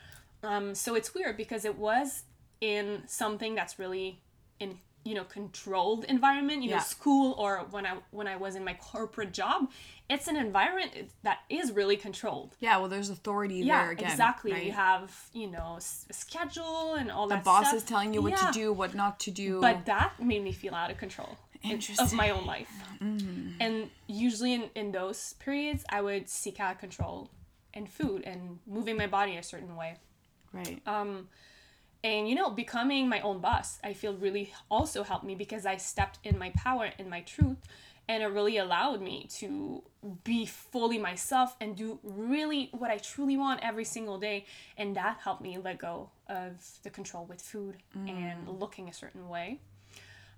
Um, so it's weird because it was in something that's really in you know controlled environment you know school or when i when i was in my corporate job it's an environment that is really controlled
yeah, well, there's authority
yeah
there again.
exactly
right?
you have you know schedule and all
the
that
boss
stuff.
is telling you what
Yeah.
to do, what not to do.
but that made me feel out of control in- of my own life and usually in, in those periods i would seek out control in food and moving my body a certain way
right.
um, and you know becoming my own boss i feel really also helped me because i stepped in my power in my truth and it really allowed me to be fully myself and do really what i truly want every single day. And that helped me let go of the control with food and looking a certain way.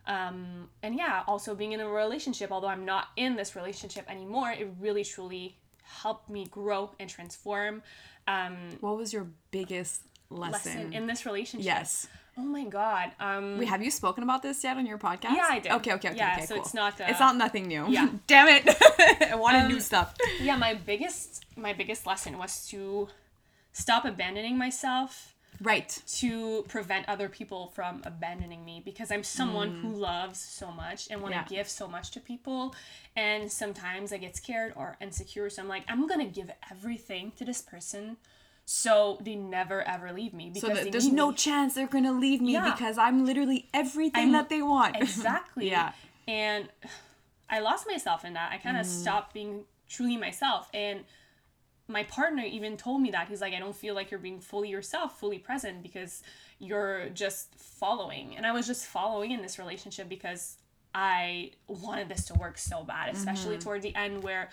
Um, and yeah also being in a relationship although i'm not in this relationship anymore it really truly helped me grow and transform. Um,
what was your biggest lesson?
lesson in this relationship.
yes.
Oh my god. Um
Wait, have you spoken about this yet on your podcast?
Yeah, I did.
Okay, okay, okay,
Yeah,
okay.
so
cool.
it's not, uh,
it's not nothing new.
yeah.
Damn it! I wanted new
Um,
stuff.
yeah, my biggest my biggest lesson was to stop abandoning myself
Right.
to prevent other people from abandoning me because I'm someone who loves so much and want to
Mm. Yeah.
give so much to people and sometimes I get scared or insecure so I'm like I'm going to give everything to this person So they never ever leave me because
So th- there's no
me.
chance they're gonna leave me
Yeah.
because I'm literally everything
I'm-
that they want.
exactly.
Yeah.
And I lost myself in that. I kind of
Mm.
stopped being truly myself. And my partner even told me that. He's like, I don't feel like you're being fully yourself, fully present because you're just following. And I was just following in this relationship because I wanted this to work so bad, especially
Mm-hmm.
toward the end where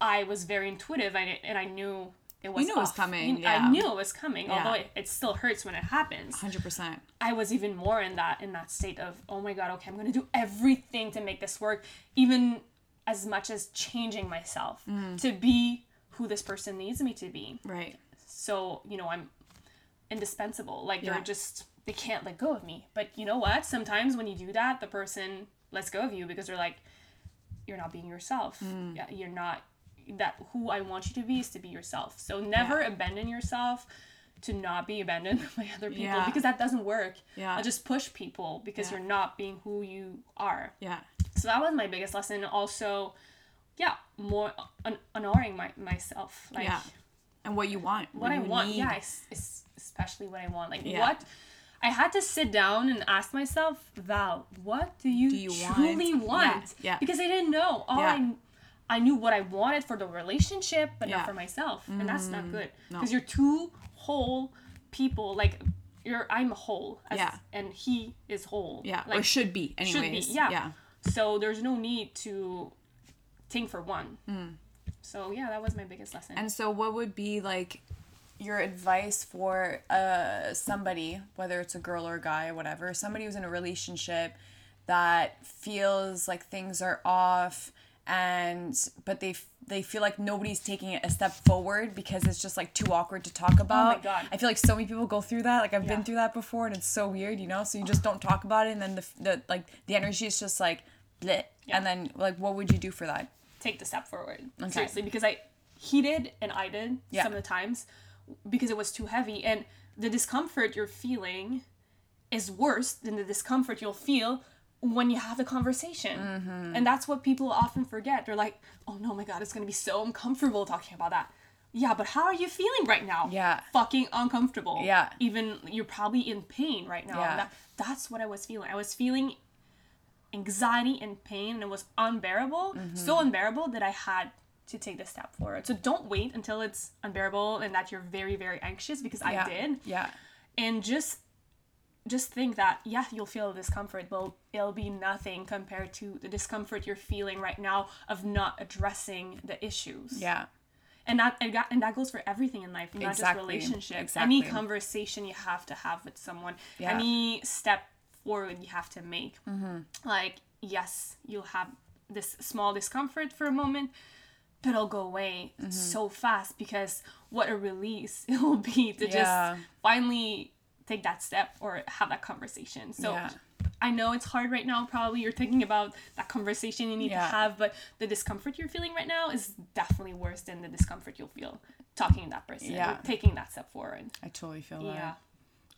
I was very intuitive and, it, and I knew it was
knew it was coming, yeah.
I knew it was coming,
Yeah.
although it, it still hurts when it happens.
Hundred percent.
I was even more in that in that state of oh my god okay I'm gonna do everything to make this work even as much as changing myself
Mm.
to be who this person needs me to be
Right.
so you know I'm indispensable like
Yeah.
they're just they can't let go of me but you know what sometimes when you do that the person lets go of you because they're like you're not being yourself
Mm.
yeah you're not that who I want you to be is to be yourself so never abandon yourself to not be abandoned by other people
Yeah.
because that doesn't work
Yeah.
I'll just push people because
Yeah.
you're not being who you are.
Yeah.
So that was my biggest lesson. Also, yeah, more hon- honoring my myself. Like
Yeah. And what you want.
what I
you
want.
need.
Yeah, es- es- especially what I want. Like
Yeah.
what I had to sit down and ask myself, Val, what do you,
you want?
truly
Yeah,
want?
yeah.
Because I didn't know. All
Yeah.
I I knew what I wanted for the relationship, but
Yeah. Mm,
not for myself, and that's not good.
no.
Because you're two whole people. Like you're, I'm whole. As,
Yeah.
And he is whole.
Yeah.
Like
or should be anyways.
should be, yeah.
Yeah.
so there's no need to think for one. So yeah, that was my biggest lesson.
And so, what would be like your advice for uh somebody, whether it's a girl or a guy or whatever, somebody who's in a relationship that feels like things are off and but they f- they feel like nobody's taking it a step forward because it's just like too awkward to talk about.
Oh my God.
I feel like so many people go through that. Like I've
Yeah.
been through that before and it's so weird, you know? So you just don't talk about it and then the, the like the energy is just like bleh. And then like what would you do for that?
Take the step forward.
Okay.
Seriously, because I he did and I did
Yeah.
some of the times because it was too heavy and the discomfort you're feeling is worse than the discomfort you'll feel when you have the conversation.
Mm-hmm.
And that's what people often forget. They're like, "Oh no, my god, it's going to be so uncomfortable talking about that." Yeah, but how are you feeling right now?
Yeah.
Fucking uncomfortable.
Yeah.
Even you're probably in pain right now.
Yeah.
That, that's what I was feeling. I was feeling anxiety and pain and it was unbearable.
Mm-hmm.
So unbearable that I had to take the step forward. So don't wait until it's unbearable and that you're very very anxious because
Yeah.
I did
Yeah.
and just just think that yeah you'll feel discomfort but it'll be nothing compared to the discomfort you're feeling right now of not addressing the issues
Yeah.
and that and that, and that goes for everything in life not
Exactly.
just relationships
Exactly.
any conversation you have to have with someone
Yeah.
any step forward you have to make
Mm-hmm.
like yes you'll have this small discomfort for a moment but it'll go away
Mm-hmm.
so fast because what a release it will be to
Yeah.
just finally take that step or have that conversation so
Yeah.
I know it's hard right now. Probably you're thinking about that conversation you need
Yeah.
to have, but the discomfort you're feeling right now is definitely worse than the discomfort you'll feel talking to that person
Yeah.
or taking that step forward.
I totally feel
Yeah.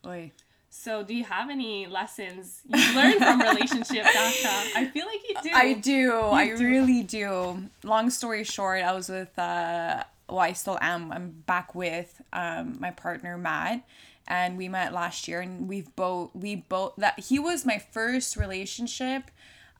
that. Oy.
So, do you have any lessons you've learned from relationships, Tasha? I feel like you do.
I do. I
do.
really do. Long story short, I was with uh well, I still am. I'm back with um my partner Matt and we met last year and we've both we both that he was my first relationship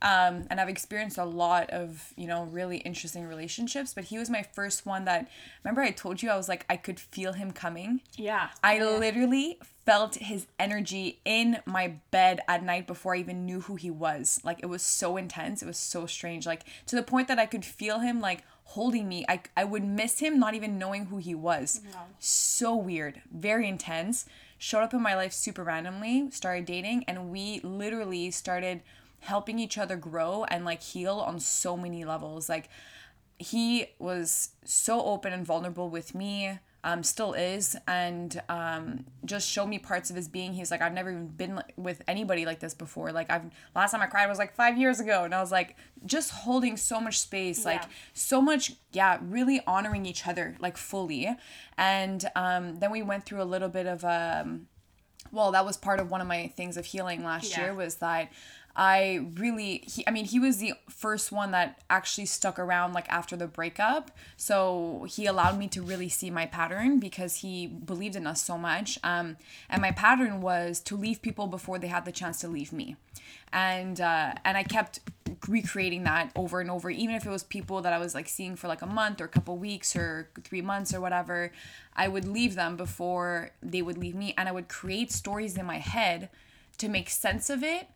um and I've experienced a lot of, you know, really interesting relationships, but he was my first one that remember I told you I was like I could feel him coming.
Yeah.
I literally felt his energy in my bed at night before I even knew who he was. Like it was so intense. It was so strange. Like to the point that I could feel him like holding me. I I would miss him not even knowing who he was.
Wow.
So weird. Very intense. Showed up in my life super randomly, started dating and we literally started helping each other grow and like heal on so many levels. Like he was so open and vulnerable with me um still is and um just showed me parts of his being. He's like i've never even been with anybody like this before. Like i've last time i cried was like five years ago. And i was like just holding so much space like so much yeah really honoring each other like fully. And um then we went through a little bit of um well that was part of one of my things of healing last
Yeah.
year was that I really he I mean he was the first one that actually stuck around like after the breakup. So he allowed me to really see my pattern because he believed in us so much. Um and my pattern was to leave people before they had the chance to leave me. And uh and I kept recreating that over and over even if it was people that I was like seeing for like a month or a couple weeks or 3 months or whatever. I would leave them before they would leave me and I would create stories in my head to make sense of it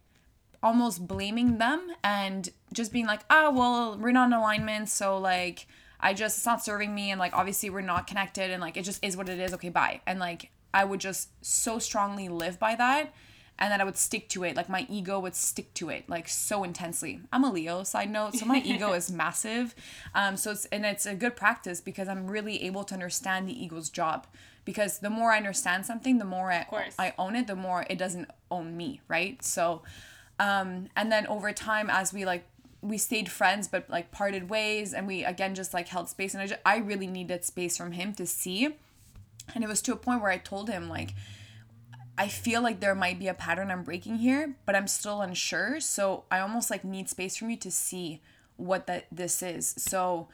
almost blaming them and just being like, oh, well, we're not in alignment. So, like, I just, it's not serving me. And, like, obviously, we're not connected. And, like, it just is what it is. Okay, bye. And, like, I would just so strongly live by that. And then I would stick to it. Like, my ego would stick to it, like, so intensely. I'm a Leo, side note. So, my ego is massive. Um, so, it's, and it's a good practice because I'm really able to understand the ego's job because the more I understand something, the more I, I own it, the more it doesn't own me, right? So, um, and then over time, as we like we stayed friends but like parted ways and we again just like held space and I, just, I really needed space from him to see. And it was to a point where i told him like i feel like there might be a pattern i'm breaking here but i'm still unsure so i almost like need space from you to see what that this is. So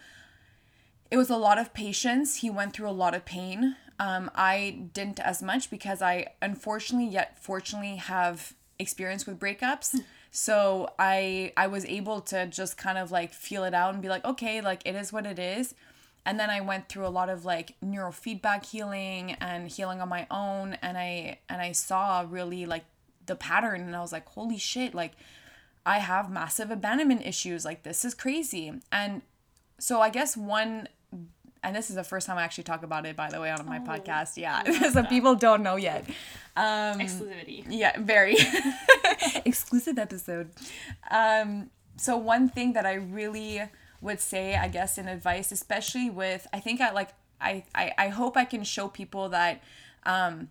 it was a lot of patience. He went through a lot of pain. Um, i didn't as much because i unfortunately yet fortunately have experience with breakups. so I I was able to just kind of like feel it out and be like, okay, like it is what it is. And then I went through a lot of like neurofeedback healing and healing on my own and I and I saw really like the pattern and I was like, holy shit, like I have massive abandonment issues. Like this is crazy. And so I guess one and this is the first time I actually talk about it, by the way, on my oh, podcast. Yeah, some people don't know yet.
Um, Exclusivity.
Yeah, very exclusive episode. Um, so one thing that I really would say, I guess, in advice, especially with, I think I like, I, I, I hope I can show people that, um,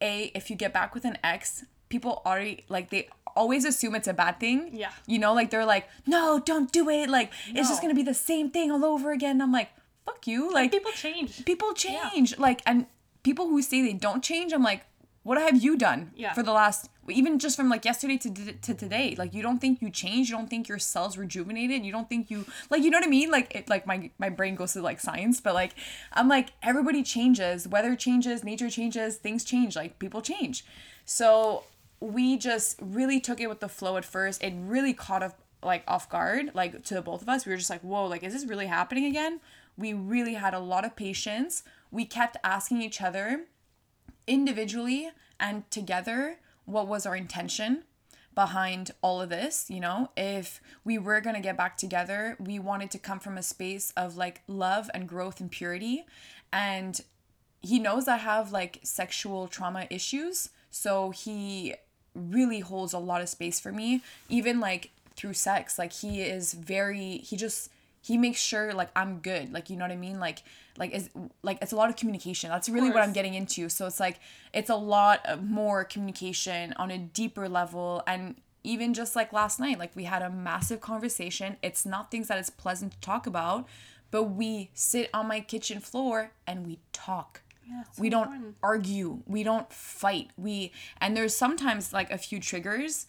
a, if you get back with an ex, people already like they always assume it's a bad thing.
Yeah.
You know, like they're like, no, don't do it. Like no. it's just gonna be the same thing all over again. I'm like, fuck you. Like
people change.
People change. Yeah. Like and people who say they don't change, I'm like, what have you done
yeah.
for the last even just from like yesterday to, to today like you don't think you changed you don't think your cells rejuvenated you don't think you like you know what i mean like it like my my brain goes to like science but like i'm like everybody changes weather changes nature changes things change like people change so we just really took it with the flow at first it really caught up like off guard like to the both of us we were just like whoa like is this really happening again we really had a lot of patience. We kept asking each other individually and together what was our intention behind all of this, you know? If we were going to get back together, we wanted to come from a space of like love and growth and purity. And he knows I have like sexual trauma issues, so he really holds a lot of space for me even like through sex like he is very he just he makes sure like I'm good. Like you know what I mean? Like like is like it's a lot of communication. That's really what I'm getting into. So it's like it's a lot of more communication on a deeper level and even just like last night like we had a massive conversation. It's not things that it's pleasant to talk about, but we sit on my kitchen floor and we talk.
Yeah,
we don't argue. We don't fight. We and there's sometimes like a few triggers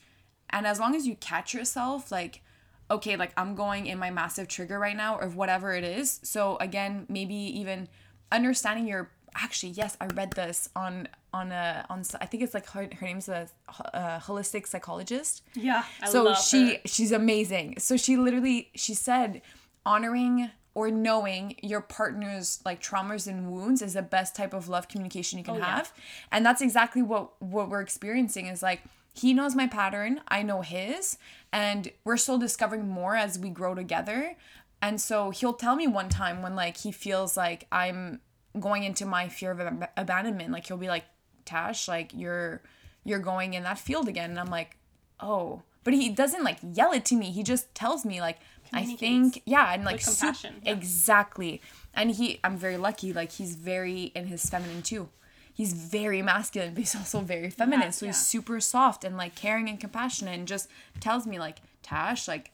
and as long as you catch yourself like okay, like I'm going in my massive trigger right now or whatever it is. So again, maybe even understanding your actually yes i read this on on a on i think it's like her, her name's a, a holistic psychologist
yeah I
so she her. she's amazing so she literally she said honoring or knowing your partner's like traumas and wounds is the best type of love communication you can oh, have yeah. and that's exactly what what we're experiencing is like he knows my pattern, I know his, and we're still discovering more as we grow together. And so he'll tell me one time when like he feels like I'm going into my fear of ab- abandonment, like he'll be like, "Tash, like you're you're going in that field again." And I'm like, "Oh." But he doesn't like yell it to me. He just tells me like, "I think yeah," and like
compassion.
yeah. Exactly. And he I'm very lucky like he's very in his feminine too he's very masculine, but he's also very feminine. Yeah, so he's super soft and like caring and compassionate and just tells me like, Tash, like,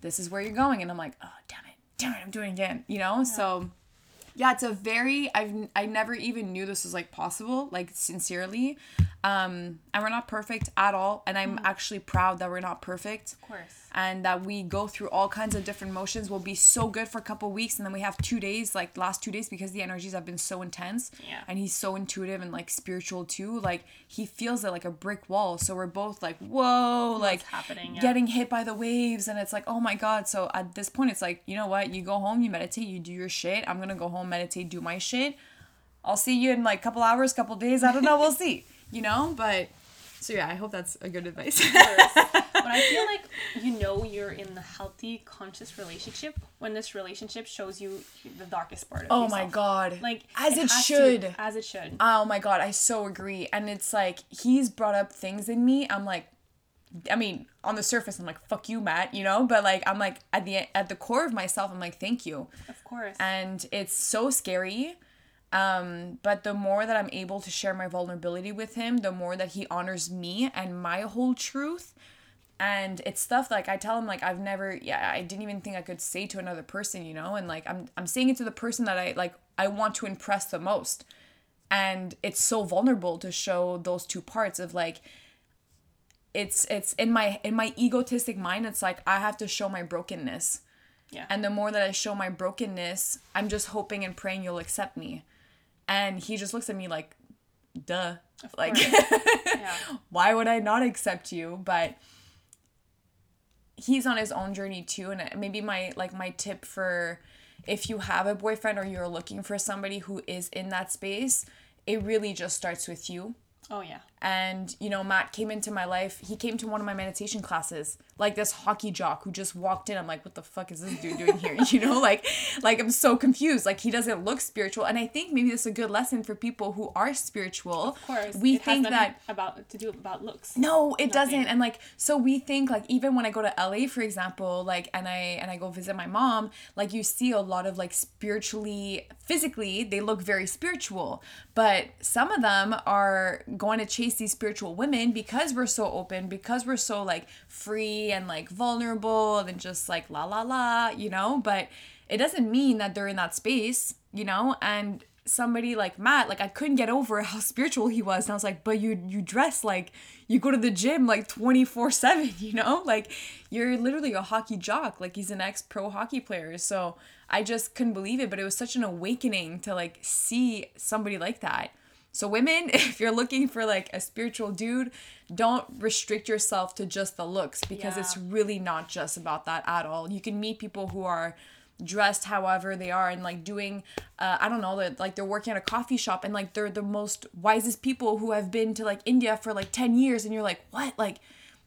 this is where you're going. And I'm like, oh, damn it, damn it, I'm doing it again, you know? Yeah. So yeah it's a very i've i never even knew this was like possible like sincerely um and we're not perfect at all and i'm actually proud that we're not perfect
Of course.
And that we go through all kinds of different motions we'll be so good for a couple weeks. And then we have two days like last two days because the energies have been so intense.
Yeah.
and he's so intuitive and like spiritual too. Like he feels it like a brick wall. So we're both like whoa like
happening, yeah.
getting hit by the waves. And it's like oh my god. So at this point it's like you know what? You go home you meditate you do your shit. I'm gonna go home meditate do my shit. I'll see you in like a couple hours couple days. I don't know. We'll see you know? But so yeah i hope that's a good advice
but I feel like you know you're in the healthy, conscious relationship when this relationship shows you the darkest part of it.
oh
yourself.
my god
Like
as it,
to-
should
as it should.
Oh my god, I so agree. And it's like he's brought up things in me. I'm like I mean, on the surface I'm like fuck you, Matt, you know, but like I'm like at the at the core of myself I'm like thank you.
Of course.
And it's so scary. Um but the more that I'm able to share my vulnerability with him, the more that he honors me and my whole truth. And it's stuff like I tell him like I've never yeah, I didn't even think I could say to another person, you know? And like I'm I'm saying it to the person that I like I want to impress the most and it's so vulnerable to show those two parts of like it's it's in my in my egotistic mind it's like i have to show my brokenness
yeah.
and the more that i show my brokenness i'm just hoping and praying you'll accept me and he just looks at me like duh like
yeah.
why would I not accept you? But he's on his own journey too, and uh, maybe my like my tip for if you have a boyfriend or you're looking for somebody who is in that space, it really just starts with you.
Oh yeah.
And you know, Matt came into my life. He came to one of my meditation classes, like this hockey jock who just walked in. I'm like, what the fuck is this dude doing here? You know, like, like I'm so confused. Like he doesn't look spiritual, and I think maybe this is a good lesson for people who are spiritual.
Of course.
we think
nothing
that
about to do about looks.
no, it doesn't. And like so we think like even when I go to LA for example, like and I and I go visit my mom, like you see a lot of like spiritually physically they look very spiritual, but some of them are going to chase these spiritual women because we're so open, because we're so like free and like vulnerable and just like la la la, you know, but it doesn't mean that they're in that space, you know, and somebody like Matt, like I couldn't get over how spiritual he was. And I was like, but you you dress like you go to the gym like 24/7, you know? Like you're literally a hockey jock. Like he's an ex-pro hockey player. So I just couldn't believe it, but it was such an awakening to like see somebody like that. So women, if you're looking for like a spiritual dude, don't restrict yourself to just the looks because
Yeah.
it's really not just about that at all. You can meet people who are dressed however they are and like doing uh, i don't know that like they're working at a coffee shop and like they're the most wisest people who have been to like india for like 10 years and you're like what like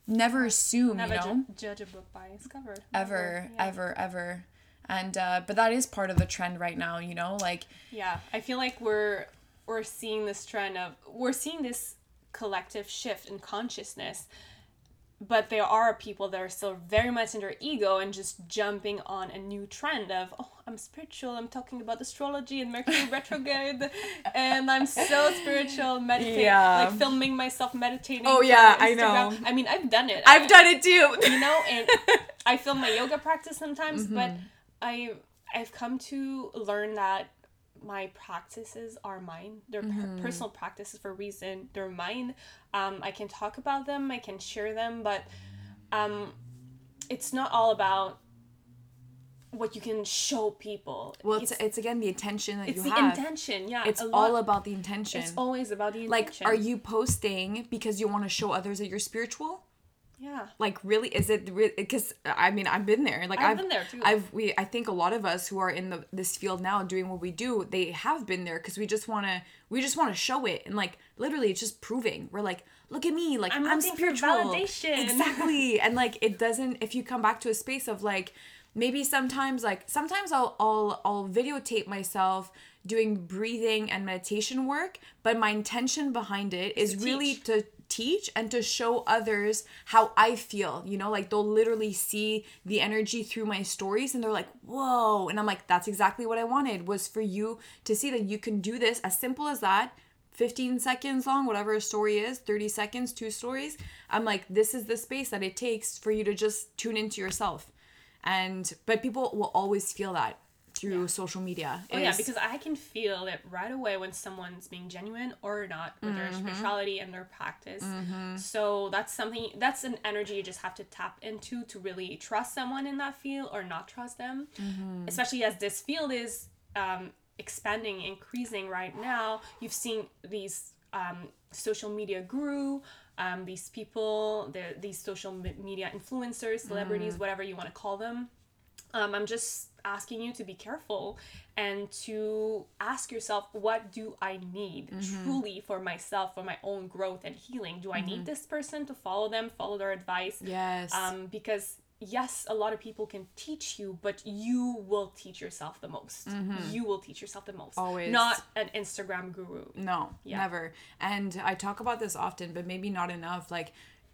never assume
Never
you know
ju- judge a book by its cover.
ever
yeah.
ever ever and uh but that is part of the trend right now you know like
Yeah, I feel like we're we're seeing this trend of we're seeing this collective shift in consciousness. But there are people that are still very much in their ego and just jumping on a new trend of, oh, I'm spiritual, I'm talking about astrology and Mercury retrograde, and I'm so spiritual, meditating,
Yeah.
like filming myself meditating.
Oh, yeah, I know.
I mean, I've done it.
i've
I-
done it too
you know and i film my yoga practice sometimes
Mm-hmm.
but i i've come to learn that my practices are mine. They're
Mm-hmm.
personal practices for a reason. They're mine. Um, i can talk about them. I can share them. But um, it's not all about what you can show people.
Well it's,
it's,
it's again the intention that you have.
it's the intention. Yeah
it's all
lot-
about the intention.
it's always about the intention.
like are you posting because you want to show others that you're spiritual
yeah.
Like really is it because i mean i've been there like
I've
i've,
been there, too.
i've we i think a lot of us who are in the this field now doing what we do they have been there because we just want to we just want to show it and like literally it's just proving. We're like look at me like i'm,
I'm
spiritual.
validation.
exactly. And like it doesn't if you come back to a space of like maybe sometimes like sometimes i'll i'll i'll videotape myself doing breathing and meditation work but my intention behind it is
to
really to teach and to show others how I feel. You know, like they'll literally see the energy through my stories and they're like, whoa. And I'm like, that's exactly what I wanted was for you to see that you can do this as simple as that. 15 seconds long, whatever a story is, 30 seconds, two stories. I'm like, this is the space that it takes for you to just tune into yourself. And, but people will always feel that through social media.
Oh yeah, because I can feel it right away when someone's being genuine or not with their spirituality and their practice. So that's something that's an energy you just have to tap into to really trust someone in that field or not trust them. Especially as this field is um, expanding, increasing right now. You've seen these um, social media grew. Um, these people, the, these social media influencers, celebrities, whatever you want to call them, um, I'm just asking you to be careful and to ask yourself, what do I need mm-hmm. truly for myself, for my own growth and healing? Do I need mm-hmm. this person to follow them, follow their advice?
yes.
Um, because yes, a lot of people can teach you, but you will teach yourself the most. Mm-hmm. You will teach yourself the most.
Always.
Not an Instagram guru.
No,
Yeah.
never. And I talk about this often, but maybe not enough. Like,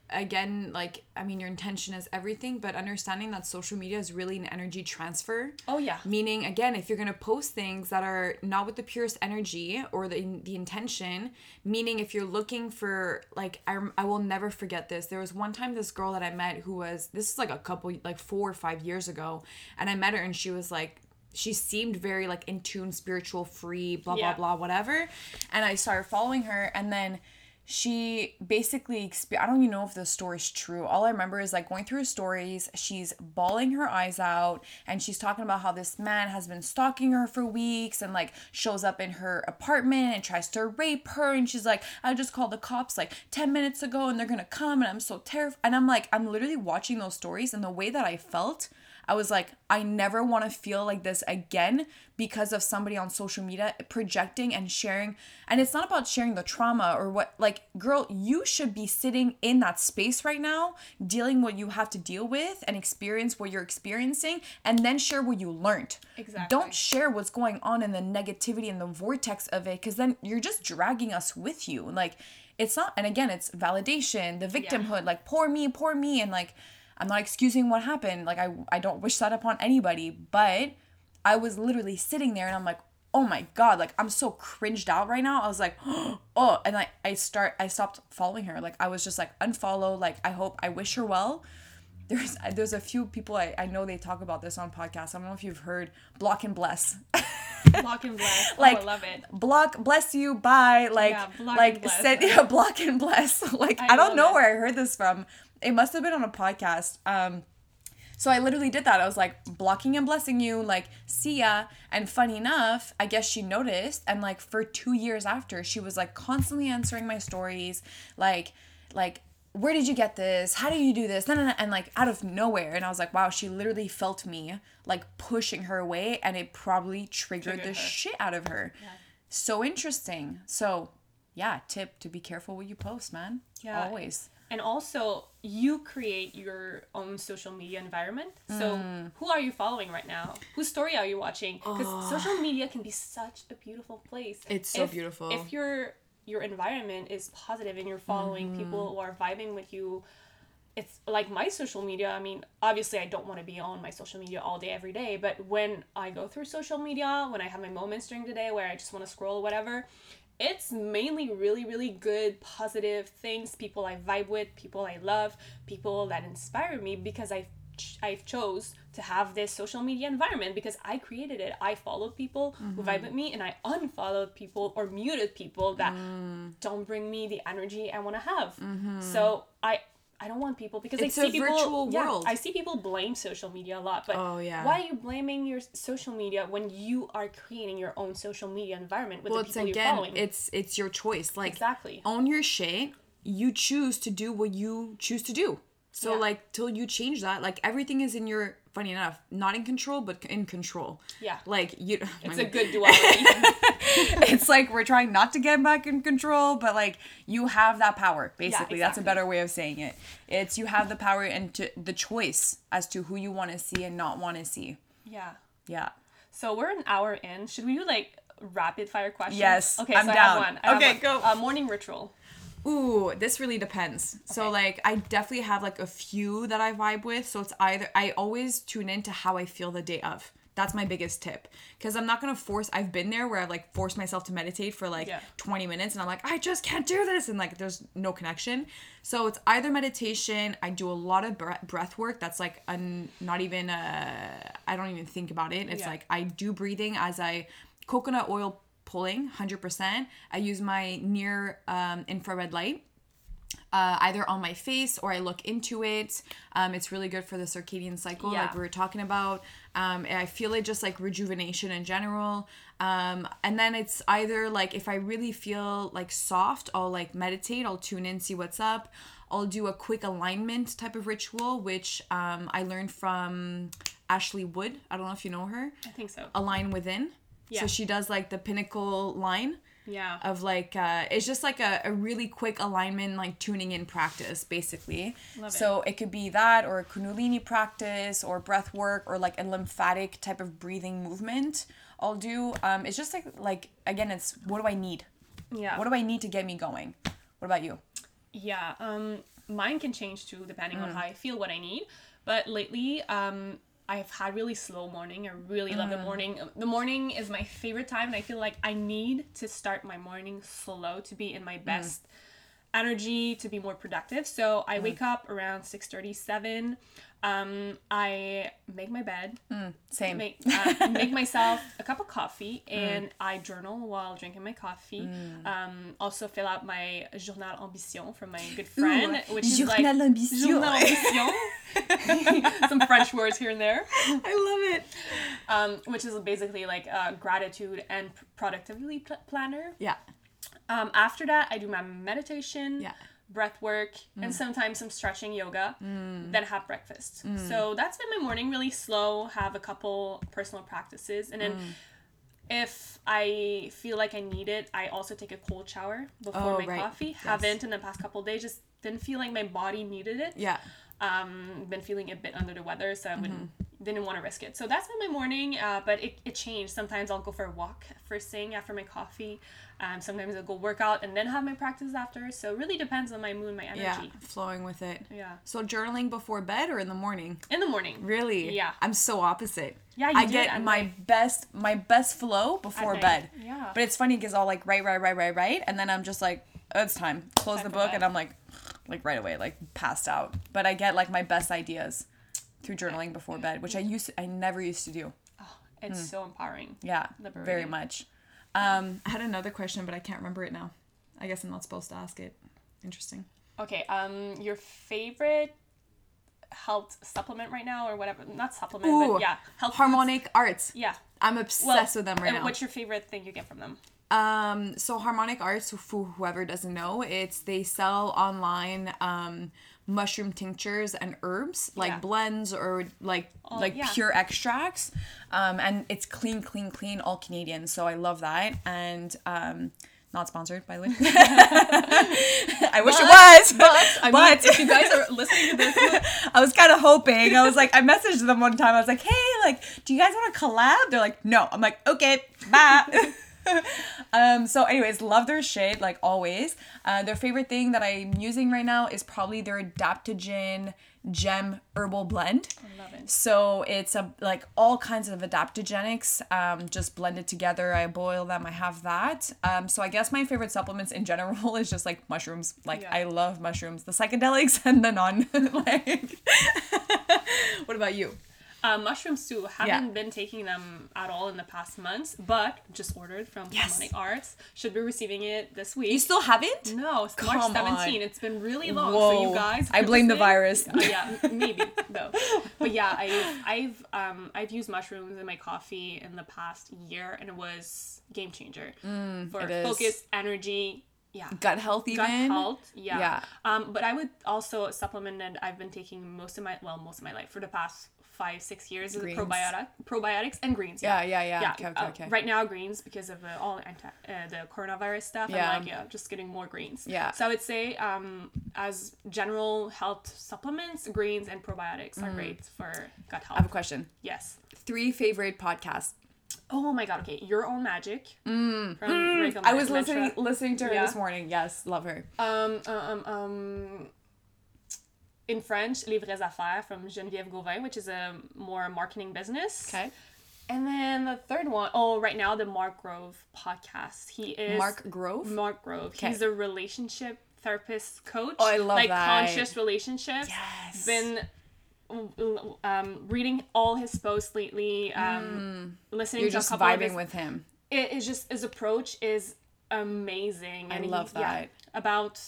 again, like, I mean, your intention is everything, but understanding that social media is really an energy transfer.
Oh yeah.
Meaning, again, if you're gonna post things that are not with the purest energy or the the intention, meaning if you're looking for like, I I will never forget this. There was one time this girl that I met who was this is like a couple like four or five years ago, and I met her and she was like. She seemed very like in tune, spiritual, free, blah
Yeah.
blah blah, whatever. And I started following her, and then she basically I don't even know if the story's true. All I remember is like going through her stories, she's bawling her eyes out and she's talking about how this man has been stalking her for weeks and like shows up in her apartment and tries to rape her and she's like, I just called the cops like 10 minutes ago and they're to come and I'm so terrified. And I'm like I'm literally watching those stories and the way that I felt I was like, I never want to feel like this again because of somebody on social media projecting and sharing. And it's not about sharing the trauma or what, like, girl, you should be sitting in that space right now, dealing what you have to deal with and experience what you're experiencing, and then share what you learned.
Exactly.
Don't share what's going on in the negativity and the vortex of it because then you're just dragging us with you. Like, it's not, and again, it's validation, the victimhood, like, poor me, poor me. And like, I'm not excusing what happened. Like I I don't wish that upon anybody, but I was literally sitting there and I'm like, "Oh my god, like I'm so cringed out right now." I was like, "Oh," and I I start I stopped following her. Like I was just like unfollow, like I hope I wish her well. There's there's a few people I, I know they talk about this on podcasts. I don't know if you've heard block and bless.
Block and bless.
Like,
oh, I love it.
block bless you bye like
Yeah, block
like
and bless.
send yeah, block and bless like I,
I
don't know
it.
where I heard this from it must have been on a podcast um so I literally did that I was like blocking and blessing you like see ya and funny enough I guess she noticed and like for two years after she was like constantly answering my stories like like where did you get this? How do you do this? No, no, no. And like out of nowhere. And I was like, wow, she literally felt me like pushing her away and it probably triggered,
Triggered
the
her.
shit out of her. Yeah. So interesting. So yeah, tip to be careful what you post, man.
Yeah.
Always.
And also, you create your own social media environment. So,
Mm.
who are you following right now? Whose story are you watching? Because social media can be such a beautiful place.
It's so
If-
beautiful.
If your your environment is positive and you're following
Mm-hmm.
people who are vibing with you, it's like my social media. I mean, obviously, I don't want to be on my social media all day, every day. But when I go through social media, when I have my moments during the day where I just want to scroll or whatever, it's mainly really, really good, positive things. People I vibe with, people I love, people that inspire me because I've I've chose to have this social media environment because I created it. I followed people who vibe mm-hmm. with me and I unfollowed people or muted people that mm. don't bring me the energy I want to have. Mm-hmm. So I I don't want people because
It's
I see
a
people,
virtual
yeah,
world.
I see people blame social media a lot, but
Oh, yeah.
why are you blaming your social media when you are creating your own social media environment with
Well,
the
it's
people you're
again,
following?
it's it's your choice. Like
Exactly.
own your shit. You choose to do what you choose to do. So
Yeah.
like till you change that, like everything is in your funny enough, not in control, but in control.
Yeah.
Like you
it's a good duality.
it's like we're trying not to get back in control, but like you have that power. Basically, that's a better way of saying it. It's you have the power and to the choice as to who you want to see and not want to see.
yeah.
Yeah.
So we're an hour in. Should we do like rapid fire questions?
Yes,
Okay,
I'm
so I
down.
have one. I have
Okay,
one.
go.
Uh, morning ritual.
Ooh, this really depends. So like I definitely have like a few that I vibe with. So it's either I always tune into how I feel the day of. That's my biggest tip. Because I'm not gonna force I've been there where I've like forced myself to meditate for like
Yeah.
20 minutes and I'm like, I just can't do this. And like there's no connection. So it's either meditation, I do a lot of breath work. That's like a, not even uh I don't even think about it. It's
Yeah.
like I do breathing as I coconut oil pulling 100%. I use my near um, infrared light uh, either on my face or I look into it. Um, it's really good for the circadian cycle,
Yeah.
like we were talking about. Um, I feel it just like rejuvenation in general. Um, and then it's either like if I really feel like soft, I'll like meditate, I'll tune in, see what's up. I'll do a quick alignment type of ritual, which um, I learned from Ashley Wood. I don't know if you know her.
I think so.
Align Within.
Yeah.
So she does like the pinnacle line
Yeah.
of like uh it's just like a, a really quick alignment like tuning in practice basically
Love it.
so it could be that or a kundalini practice or breath work or like a lymphatic type of breathing movement i'll do um it's just like like again it's what do i need
yeah.
what do i need to get me going what about you
Yeah, um, mine can change too depending
Mm.
on how I feel, what I need. But lately, um, I've had really slow morning. I really love
Mm.
the morning. The morning is my favorite time, and I feel like I need to start my morning slow to be in my
Mm.
Energy to be more productive. So I
Mm.
wake up around six thirty seven. Um, I make my bed,
same
make uh, make myself a cup of coffee
Mm.
and I journal while drinking my coffee. Um, also fill out my journal ambition from my good friend, which is like
Journal ambition.
journal ambition. Some French words here and there,
i love it
um, which is basically like a gratitude and productivity pl- planner.
yeah
Um, after that, I do my meditation,
Yeah.
breath work, and sometimes some stretching yoga. Then have breakfast. So that's been my morning. Really slow. Have a couple personal practices, and then if I feel like I need it, I also take a cold shower before
Oh,
my
right.
coffee.
Yes.
Haven't in the past couple days. Just didn't feel like my body needed it
yeah
um been feeling a bit under the weather so i wouldn't
Mm-hmm.
Didn't want to risk it so that's been my morning uh, but it, it changed sometimes i'll go for a walk first thing after my coffee um, sometimes i'll go work out and then have my practice after so it really depends on my mood my energy.
yeah flowing with it
yeah,
so journaling before bed or in the morning
in the morning
Really?
Yeah.
I'm so opposite.
Yeah, you
I
do
get my
night.
best my best flow before bed.
Yeah.
But it's funny because I'll like write, write, write, write, write, and then I'm just like, oh, it's time. Close
Time
the book, and I'm like, like right away, like passed out. But I get like my best ideas through journaling before bed, which I used to, I never used to do.
oh, it's
Hmm.
so empowering
Yeah, very much. Um, I had another question, but I can't remember it now. I guess I'm not supposed to ask it. Interesting.
okay um your favorite health supplement right now or whatever not supplement
Ooh,
but yeah health foods?
Harmonic Arts.
yeah
I'm obsessed
well,
with them right
and
now.
what's your favorite thing you get from them
Um, so Harmonic Arts, for whoever doesn't know, it's they sell online um mushroom tinctures and herbs like
Yeah.
blends or like like
yeah.
pure extracts. Um, and it's clean, clean, clean, all Canadian. So I love that. And um, not sponsored by the way. I wish it was,
But I mean,
But-
if you guys are listening to this,
I was kind of hoping. I was like, I messaged them one time. I was like, hey, like, do you guys want to collab? They're like, no. I'm like, okay, bye. um, so, anyways, love their shit, like always. Uh, their favorite thing that I'm using right now is probably their adaptogen gem herbal blend.
I love it.
So it's a like all kinds of adaptogenics, um, just blended together. I boil them. I have that. Um, so I guess my favorite supplements in general is just like mushrooms. Like
Yeah.
I love mushrooms, the psychedelics and the non. like, what about you?
Uh, mushrooms too. Haven't
Yeah.
been taking them at all in the past months, but just ordered from
Yes.
Harmonic Arts. Should be receiving it this week.
You still haven't?
no, it's March
Come
17.
on.
It's been really long. So you guys,
I blame the virus.
Uh, yeah, maybe though. But yeah, I've I've um I've used mushrooms in my coffee in the past year, and it was game changer for
Mm, is.
focus, energy. Yeah,
Gut health even.
gut health yeah.
Yeah.
um but i would also supplement and i've been taking most of my well most of my life for the past five six years is
Greens.
probiotic probiotics and greens
Yeah, yeah, yeah. Okay, okay,
uh,
okay.
right now greens because of uh, all anti- uh, the coronavirus stuff
Yeah.
i'm like yeah just getting more greens
Yeah.
so i would say um as general health supplements greens and probiotics are great for gut health.
I have a question.
yes
Three favorite podcasts.
oh my god okay your own magic from
Mm. I was
Metra.
listening listening to her
Yeah.
this morning. Yes, love her.
Um, um, um, in French, Les Vraies Affaires from Geneviève Gauvin, which is a more marketing business.
Okay.
And then the third one, oh, right now the Mark Grove podcast. He is
Mark Grove?
Mark Grove.
Okay.
He's a relationship therapist coach.
Oh, I love
like
that.
conscious relationships.
Yes.
Been um, reading all his posts lately. Um, listening
Mm. You're
to
just
a couple of
vibing
his,
with him.
it is just his approach is amazing.
I
and he-
love
yeah,
that.
about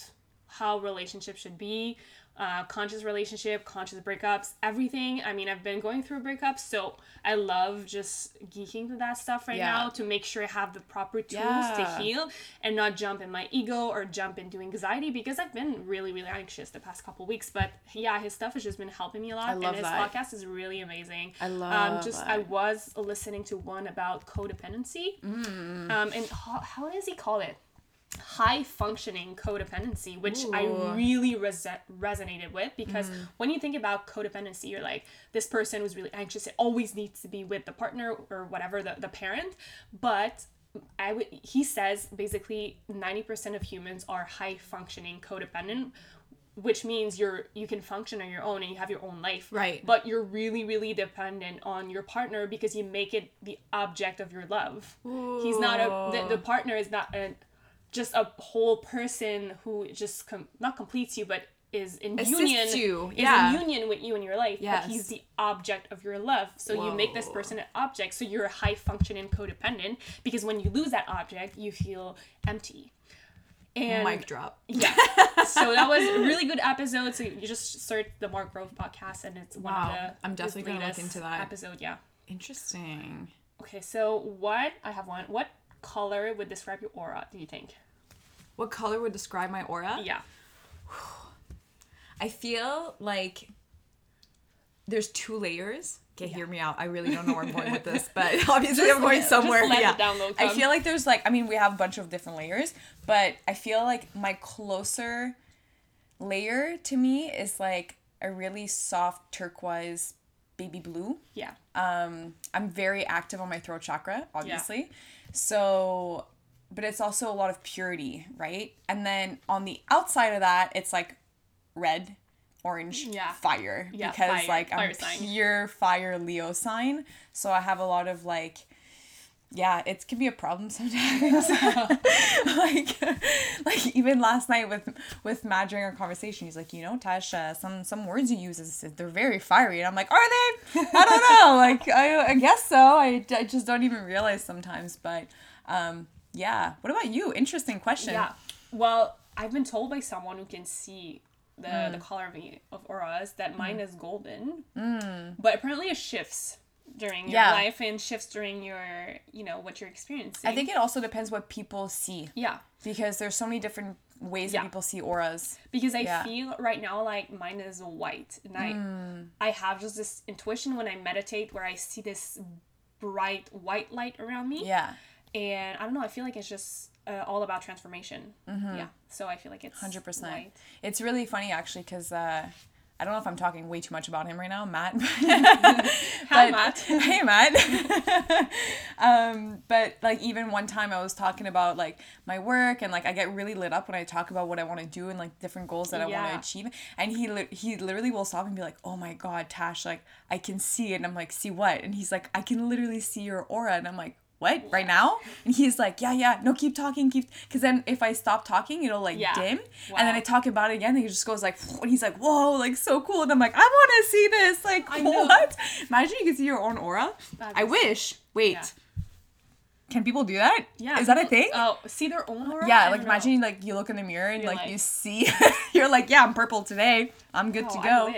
how relationships should be, uh, conscious relationship, conscious breakups, everything. I mean, I've been going through breakups, so I love just geeking to that stuff right
Yeah.
now to make sure I have the proper tools
Yeah.
to heal and not jump in my ego or jump into anxiety because I've been really, really anxious the past couple weeks. But yeah, his stuff has just been helping me a lot, and his
that.
podcast is really amazing.
I love
Um, just I was listening to one about codependency,
Mm.
um, and how, how does he call it? High functioning codependency, which I
Ooh. Mm.
really res- resonated with because when you think about codependency, you're like, this person was really anxious. It always needs to be with the partner or whatever, the, the parent. But I would, he says basically 90% of humans are high functioning codependent, which means you're you can function on your own and you have your own life
Right.
but you're really really dependent on your partner because you make it the object of your love he's not a the, the partner is not a, just a whole person who just com- not completes you but is in union
you,
is
yeah.
in union with you in your life
Yes.
but he's the object of your love so you make this person an object so you're a high functioning codependent because when you lose that object you feel empty and
Mic drop.
yeah. so that was a really good episode. So you just search the Mark Grove podcast and it's one
Wow.
of the
I'm definitely gonna look into that.
episode. Yeah.
Interesting.
Okay, so what I have one. What color would describe your aura? Do you think?
What color would describe my aura?
Yeah.
I feel like there's two layers. Okay, hear me out. I really don't know where I'm going with this, but obviously I'm going somewhere. yeah. I feel like there's like I mean we have a bunch of different layers, but I feel like my closer layer to me is like a really soft turquoise baby blue.
Yeah.
Um, I'm very active on my throat chakra, obviously. Yeah. So, but it's also a lot of purity, right? And then on the outside of that, it's like red, orange,
Yeah.
fire.
Yeah,
because
fire.
like I'm
Fire sign.
pure fire Leo sign. So I have a lot of like yeah, it can be a problem sometimes. like, like even last night with with Matt during our conversation, he's like, you know, Tasha, some some words you use is they're very fiery, and I'm like, are they? I don't know. Like, I, I guess so. I, I just don't even realize sometimes. But, um, yeah. What about you? Interesting question.
Yeah. Well, I've been told by someone who can see the
Hmm.
the color of, the- of auras that mine is golden. But apparently it shifts during your.
Yeah.
life and shifts during your you know what you're experiencing.
I think it also depends what people see
yeah.
because there's so many different ways
Yeah.
that people see auras.
because I
Yeah.
feel right now like mine is white, and I
Hmm.
I have just this intuition when I meditate where I see this bright white light around me,
Yeah.
and I don't know. I feel like it's just uh, all about transformation. Yeah, so I feel like it's
Mm-hmm. Hundred percent.
white.
It's really funny actually because uh, I don't know if I'm talking way too much about him right now, Matt.
Hi,
But-
Matt.
hey, Matt. um, but like even one time I was talking about like my work and like I get really lit up when I talk about what I want to do and like different goals that I want to achieve. And he li- he literally will stop and be like, "Oh my God, Tash, like I can see it." And I'm like, "See what?" And he's like, "I can literally see your aura." And I'm like. What right now? And he's like, yeah, yeah, no, keep talking, keep. Because then if I stop talking, it'll like
Yeah.
dim, and then I talk about it again, and he just goes like, and he's like, whoa, like so cool, and I'm like, I want to see this, like
I know.
what? Imagine you could see your own aura. I wish. Wait,
Yeah.
can people do that?
Yeah,
is that a thing?
Oh, see their own aura.
yeah,
I
like imagine like you look in the mirror and
You're
like, you see, you're like, yeah, I'm purple today. I'm good oh, to
Oh,
go.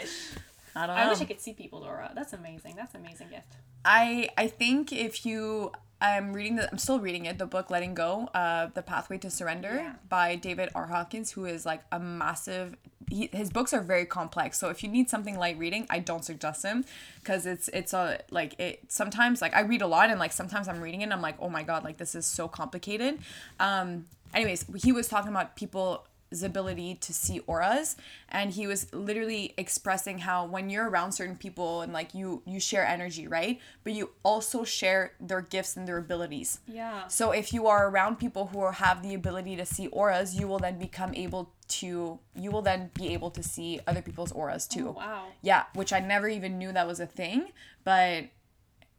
I wish.
I don't know.
I wish I could see people, Dora. That's amazing. That's an amazing gift.
I I think if you I'm reading the I'm still reading it the book Letting Go uh the Pathway to Surrender
Yeah.
by David R Hawkins who is like a massive he, his books are very complex so if you need something light reading I don't suggest him because it's it's a like it sometimes like I read a lot and like sometimes I'm reading it and I'm like oh my god like this is so complicated um anyways he was talking about people ability to see auras and he was literally expressing how when you're around certain people and like you you share energy right but you also share their gifts and their abilities
Yeah.
so if you are around people who are, have the ability to see auras you will then become able to you will then be able to see other people's auras too
Oh, wow.
yeah which i never even knew that was a thing but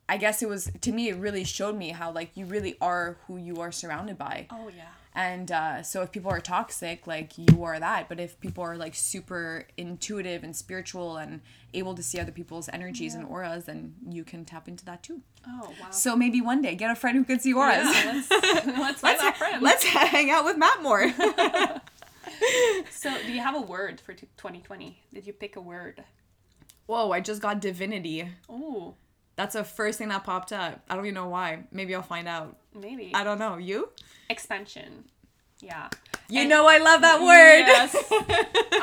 I guess it was to me it really showed me how like you really are who you are surrounded by.
Oh yeah.
And uh, so if people are toxic, like you are that. But if people are like super intuitive and spiritual and able to see other people's energies and auras, then you can tap into that too.
Oh wow.
So maybe one day get a friend who can see auras.
yeah, let's let's that friend.
Let's hang out with Matt more.
So, do you have a word for t- 2020? Did you pick a word?
Whoa, I just got divinity.
Oh,
That's the first thing that popped up. I don't even know why. Maybe I'll find out.
maybe
I don't know. You?
expansion. Yeah.
You
And-
know I love that word.
Yes.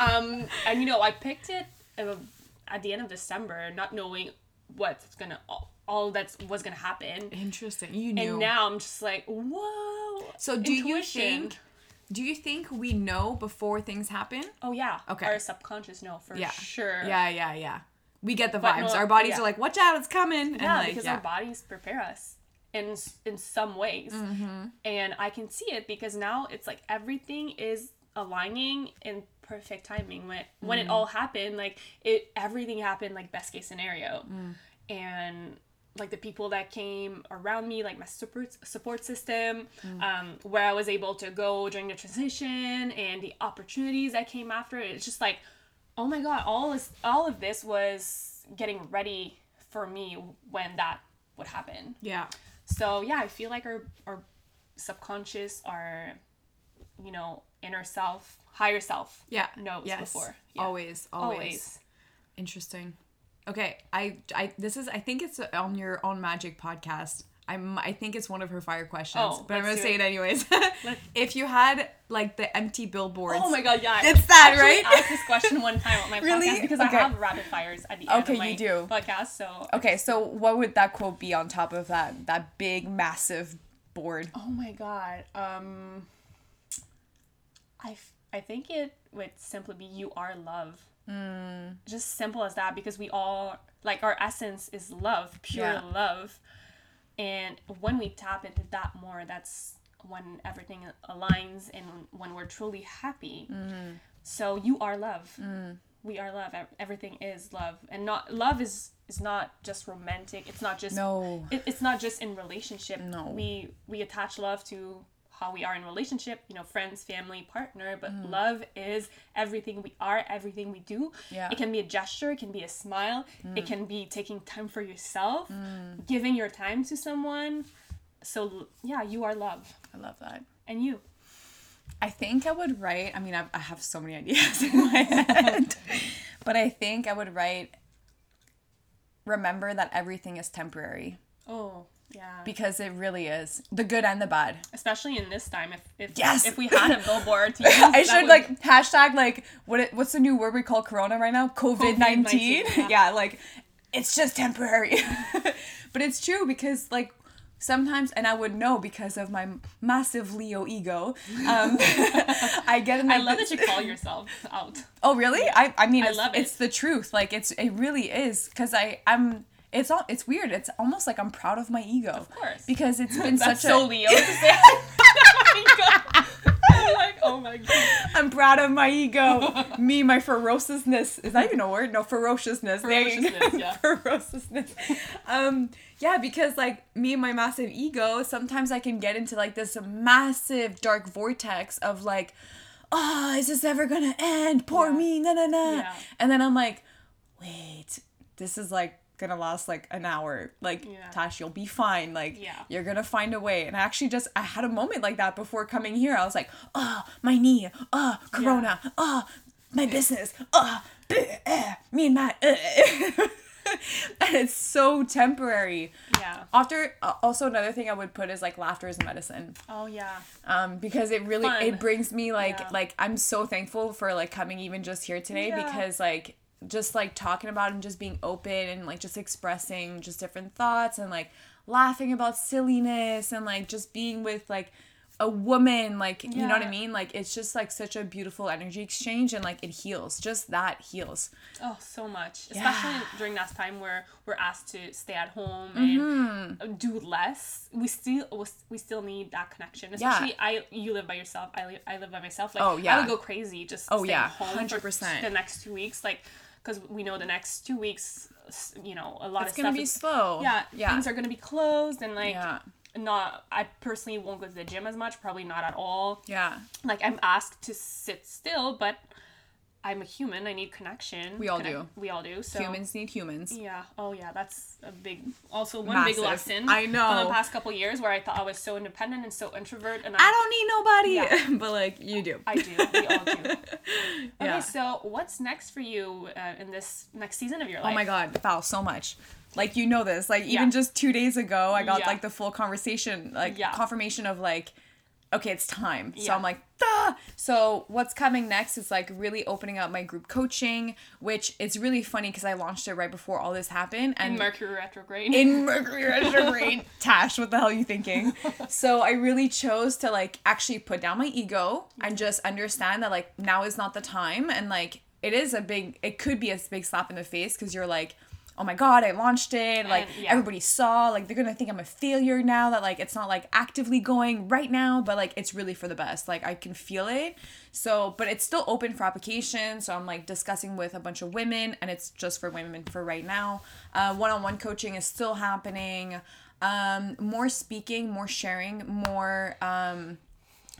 um, and you know, I picked it uh, at the end of December, not knowing what's gonna all, all that was gonna happen.
Interesting. You knew.
And now I'm just like, whoa.
so do you think do you think we know before things happen?
Oh yeah.
Okay.
Our subconscious know for
Yeah.
sure.
Yeah, yeah, yeah. We get the
But
vibes.
no-
Our bodies
yeah.
are like, watch out, it's coming. and
Yeah,
like,
because
yeah.
our bodies prepare us in in some ways,
Mm-hmm.
and I can see it because now it's like everything is aligning in perfect timing. When when
Mm.
it all happened, like it everything happened like best case scenario,
Mm.
and like the people that came around me, like my support support system,
Mm.
um, where I was able to go during the transition, and the opportunities that came after. It's just like, oh my god, all this all of this was getting ready for me when that would happen.
yeah.
So yeah, I feel like our our subconscious, our you know inner self, higher self,
Yeah.
knows
yes.
before. Yeah.
Always, always.
always.
Interesting. Okay, I, I, this is, I think it's on your own magic podcast. I'm, I think it's one of her fire questions,
Oh,
but I'm gonna say it,
it.
anyways. if you had like the empty billboards,
Oh my god, yeah.
It's that, right?
asked this question one time on my
Really?
podcast because
Okay.
I have rapid fires at the end
Okay,
of my
you do.
podcast. So
Okay, so what would that quote be on top of that that big massive board?
Oh my god. Um I, f- I think it would simply be you are love. Mm. Just simple as that because we all like our essence is love, pure
Yeah.
love. And when we tap into that more, that's when everything aligns and when we're truly happy. Mm-hmm. So you are love. Mm. We are love. Everything is love, and not love is is not just romantic. It's not just
No.
it, it's not just in relationship.
No.
We we attach love to how we are in relationship, you know, friends, family, partner, but
Mm.
love is everything we are, everything we do.
Yeah. Mm.
It can be a gesture, it can be a smile, it can be taking time for yourself, giving your time to someone. So yeah, you are love.
I love that.
And you.
I think I would write. I mean, I, I have so many ideas in my head, but I think I would write. Remember that everything is temporary
Oh, yeah.
because it really is the good and the bad.
Especially in this time, if if,
Yes!
if we had a billboard to use,
I should
would-
like hashtag like what it, what's the new word we call Corona right now? COVID nineteen.
COVID-19,
Yeah. like it's just temporary, but it's true because like sometimes, and I would know because of my massive Leo ego. Um, I get in.
I love that you call yourself out.
Oh really? I I mean
I
it's,
love it.
it's the truth. Like it's it really is cuz I I'm it's all it's weird. It's almost like I'm proud of my ego. Of
course.
Because it's been
That's
such
so
a
Leo to say. oh my god. I'm like, oh my god.
I'm proud of my ego. Me, my ferociousness. Is that even a word? No, ferociousness. There you go.
Ferociousness, yeah.
ferociousness. Um, yeah, because like me and my massive ego, sometimes I can get into like this massive dark vortex of like, oh, is this ever gonna end? Poor
Yeah.
me, na na na.
Yeah.
And then I'm like, wait, this is like gonna last like an hour. Like,
Yeah.
Tash, you'll be fine. Like,
Yeah.
you're gonna find a way. And I actually just I had a moment like that before coming here. I was like, oh, my knee, oh, corona, oh, my business, oh, eh, me and Matt. eh." and it's so temporary.
Yeah.
After uh, also another thing I would put is like laughter is medicine
Oh yeah.
um because it really
Fun.
it brings me like
Yeah.
like i'm so thankful for like coming even just here today
Yeah.
because like just like talking about and just being open and like just expressing just different thoughts and like laughing about silliness and like just being with like a woman like you know what i mean like it's just like such a beautiful energy exchange and like it heals just that heals
Oh, so much.
Yeah.
Especially during that time where we're asked to stay at home and
Mm-hmm.
do less. We still we still need that connection. Especially I you live by yourself. I live I live by myself. Like
Oh, yeah.
I would go crazy just
Oh, yeah.
home
100%.
the next two weeks. Like because we know the next two weeks, you know, a lot
It's
of
gonna
stuff.
be
is-
slow.
yeah,
Yeah.
things are gonna be closed and like
Yeah.
not. I personally won't go to the gym as much. Probably not at all.
Yeah.
Like I'm asked to sit still, but I'm a human. I need connection.
We all
Connect-
do.
We all do. So
Humans need humans.
yeah. Oh yeah. That's a big. Also one
Massive.
big lesson.
I know.
From the past couple years where I thought I was so independent and so introvert, and
I don't need nobody,
Yeah.
but like you do.
I do. We all do. Okay,
Yeah.
so what's next for you uh, in this next season of your life?
Oh my god, Val, so much. Like you know this. Like even
Yeah.
just two days ago, I got
Yeah.
like the full conversation, like confirmation of like, okay, it's time. So I'm like, Duh! So what's coming next is like really opening up my group coaching, which it's really funny because I launched it right before all this happened, and
Mercury retrograde.
in Mercury retrograde. Tash, what the hell are you thinking? So I really chose to like actually put down my ego and just understand that like now is not the time and like it is a big it could be a big slap in the face because you're like oh my god i launched it. Like
And, yeah.
everybody saw like they're gonna think i'm a failure now that like it's not like actively going right now but like it's really for the best. Like i can feel it. So but it's still open for application. So i'm like discussing with a bunch of women and it's just for women for right now. Uh, one-on-one coaching is still happening. Um, more speaking more sharing more um,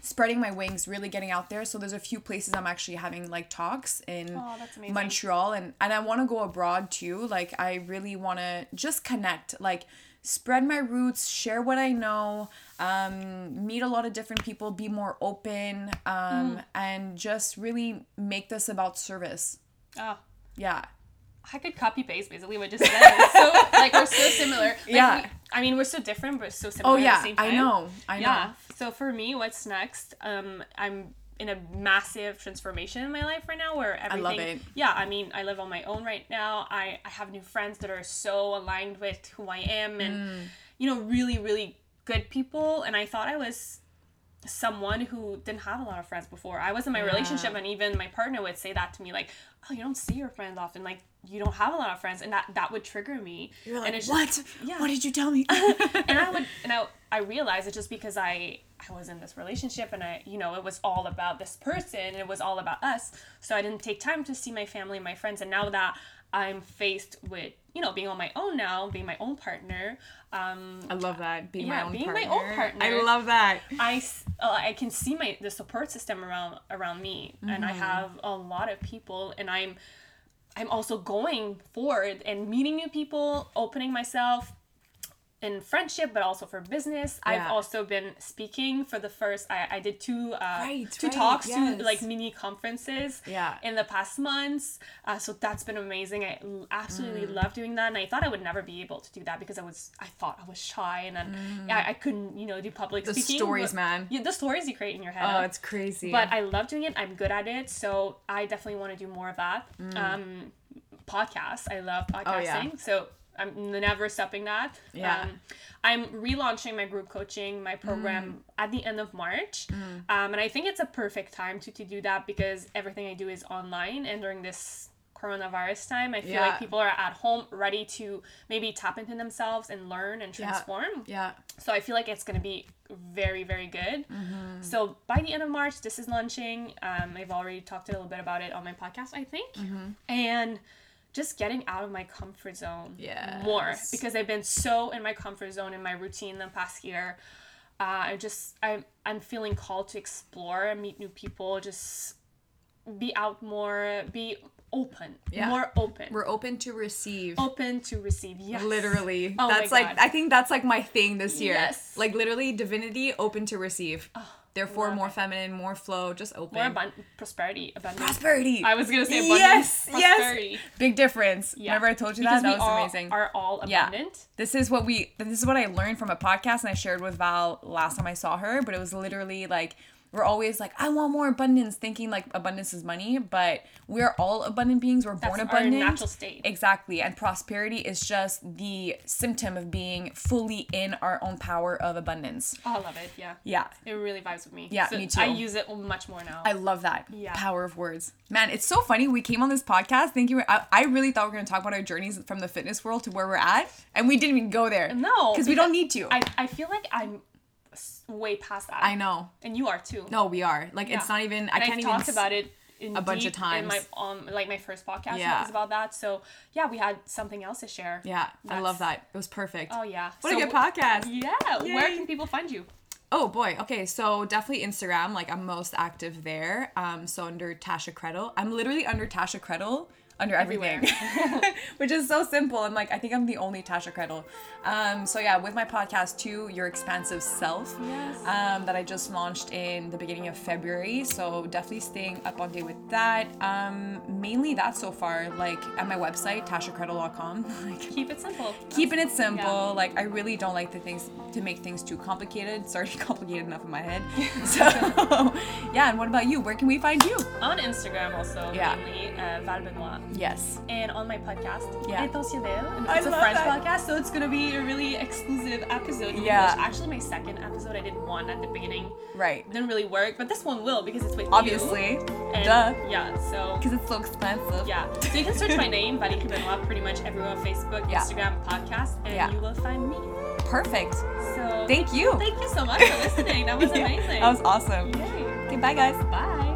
spreading my wings really getting out there so there's a few places i'm actually having like talks in
Oh,
montreal and and i want to go abroad too like i really want to just connect like spread my roots share what i know um, meet a lot of different people be more open um,
Mm-hmm.
and just really make this about service
oh,
yeah
I could copy paste basically what just said. It's so like we're so similar. Like,
Yeah.
we- I mean, we're so different, but so similar.
oh
at
yeah
the same
i know i know
Yeah. So for me, what's next? Um, I'm in a massive transformation in my life right now where everything I
love it.
yeah i mean i live on my own right now i i have new friends that are so aligned with who i am and
Mm.
you know really really good people and i thought i was someone who didn't have a lot of friends before i was in my relationship and even my partner would say that to me like oh you don't see your friends often like you don't have a lot of friends and that that would trigger me.
You're
and it's
what?
just- yeah.
What did you tell me?
And I would and I, I realized it just because I I was in this relationship and I you know it was all about this person and it was all about us. So I didn't take time to see my family and my friends and now that I'm faced with you know being on my own now being my own partner um
i love that being
Yeah,
my own
being my own partner.
i love that.
I, s- uh, I can see my the support system around around me and I have a lot of people and I'm I'm also going forward and meeting new people opening myself in friendship but also for business I've also been speaking for the first I, I did two uh
Right,
two
right,
talks
yes.
two like mini conferences
Yeah.
in the past months uh, so that's been amazing I absolutely
Mm.
love doing that and I thought I would never be able to do that because I was I thought I was shy and then I, I couldn't you know do public
Mm. the
speaking
stories
but-
man
yeah, the stories you create in your head
oh it's crazy
but I love doing it. I'm good at it, so I definitely want to do more of that. Um, podcasts, I love podcasting,
Mm. Oh, yeah.
so I'm never stopping that.
Yeah.
Um, I'm relaunching my group coaching, my program
Mm.
at the end of March, um, and I think it's a perfect time to to do that because everything I do is online, and during this coronavirus time, I feel
Yeah.
like people are at home ready to maybe tap into themselves and learn and transform.
yeah
So I feel like it's gonna be very, very good. So by the end of March, this is launching. Um, I've already talked a little bit about it on my podcast, I think. And just getting out of my comfort zone more because I've been so in my comfort zone in my routine the past year. Uh, I just I'm I'm feeling called to explore, and meet new people, just be out more, be open,
Yeah.
more open,
we're open to receive
open to receive. Yes,
Literally.
Oh
that's like
God.
I think that's like my thing this year.
Yes.
Like literally divinity open to receive. Therefore
love
more
it.
feminine, more flow, just open.
more abundant prosperity, abundance.
prosperity.
I was gonna say abundance.
Yes,
prosperity.
yes. Big difference.
Yeah.
Remember I told you
because
that?
we
That was
all
amazing.
Are all
Yeah. this is what we this is what I learned from a podcast and I shared with Val last time I saw her, but it was literally like we're always like, I want more abundance, thinking like abundance is money, but we're all abundant beings. We're born abundant.
our natural state.
Exactly. And prosperity is just the symptom of being fully in our own power of abundance.
Oh, I love it. Yeah.
Yeah.
It really vibes with me.
Yeah,
So
me too.
I use it much more now.
I love that
Yeah.
power of words. Man, it's so funny. We came on this podcast thinking, I, I really thought we were going to talk about our journeys from the fitness world to where we're at. And we didn't even go there.
no,
Because we don't need to.
I, I feel like I'm way past that.
I know.
And you are too.
No, we are. Like, it's not even, I
and
can't
I've
even.
talked
s-
about it in
A bunch of
deep in my
times.
um like my first podcast
Yeah.
was about that. So yeah, we had something else to share.
Yeah, I love that. It was perfect.
Oh yeah.
What
So-
a good podcast.
Yeah. Where can people find you?
Oh boy. Okay, so definitely Instagram. Like I'm most active there. Um, so under Tasha Credle, I'm literally under Tasha Credle under everything, which is so simple. I'm like, I think I'm the only Tasha Credle. Um, so yeah, with my podcast too, Your Expansive Self,
Yes.
um, that I just launched in the beginning of February. So definitely staying up on date with that. Um, mainly that so far. Like at my website, TashaCredle.com. Like
Keep it simple.
keeping it simple.
Yeah.
Like I really don't like the things to make things too complicated. It's already complicated enough in my head. So yeah, and what about you? Where can we find you?
On Instagram also
Yeah.
mainly uh, Val Benoit.
Yes.
And on my podcast,
Yeah.
Intentionnel. It's a
love
French
that.
podcast, so it's gonna be a really exclusive episode.
Yeah.
English. Actually, my second episode, I did one at the beginning.
Right.
Didn't really work, but this one will because it's with
Obviously.
you. And
Duh.
Yeah. So
Because it's so expensive.
yeah. So you can search my name, Valérie Benoit, pretty much everywhere on Facebook,
Yeah.
Instagram, podcast, and
Yeah.
you will find me.
Perfect.
So
Thank you.
Thank you so much for listening. That was
Yeah,
amazing.
That was awesome.
Yay.
Okay, bye guys.
Bye.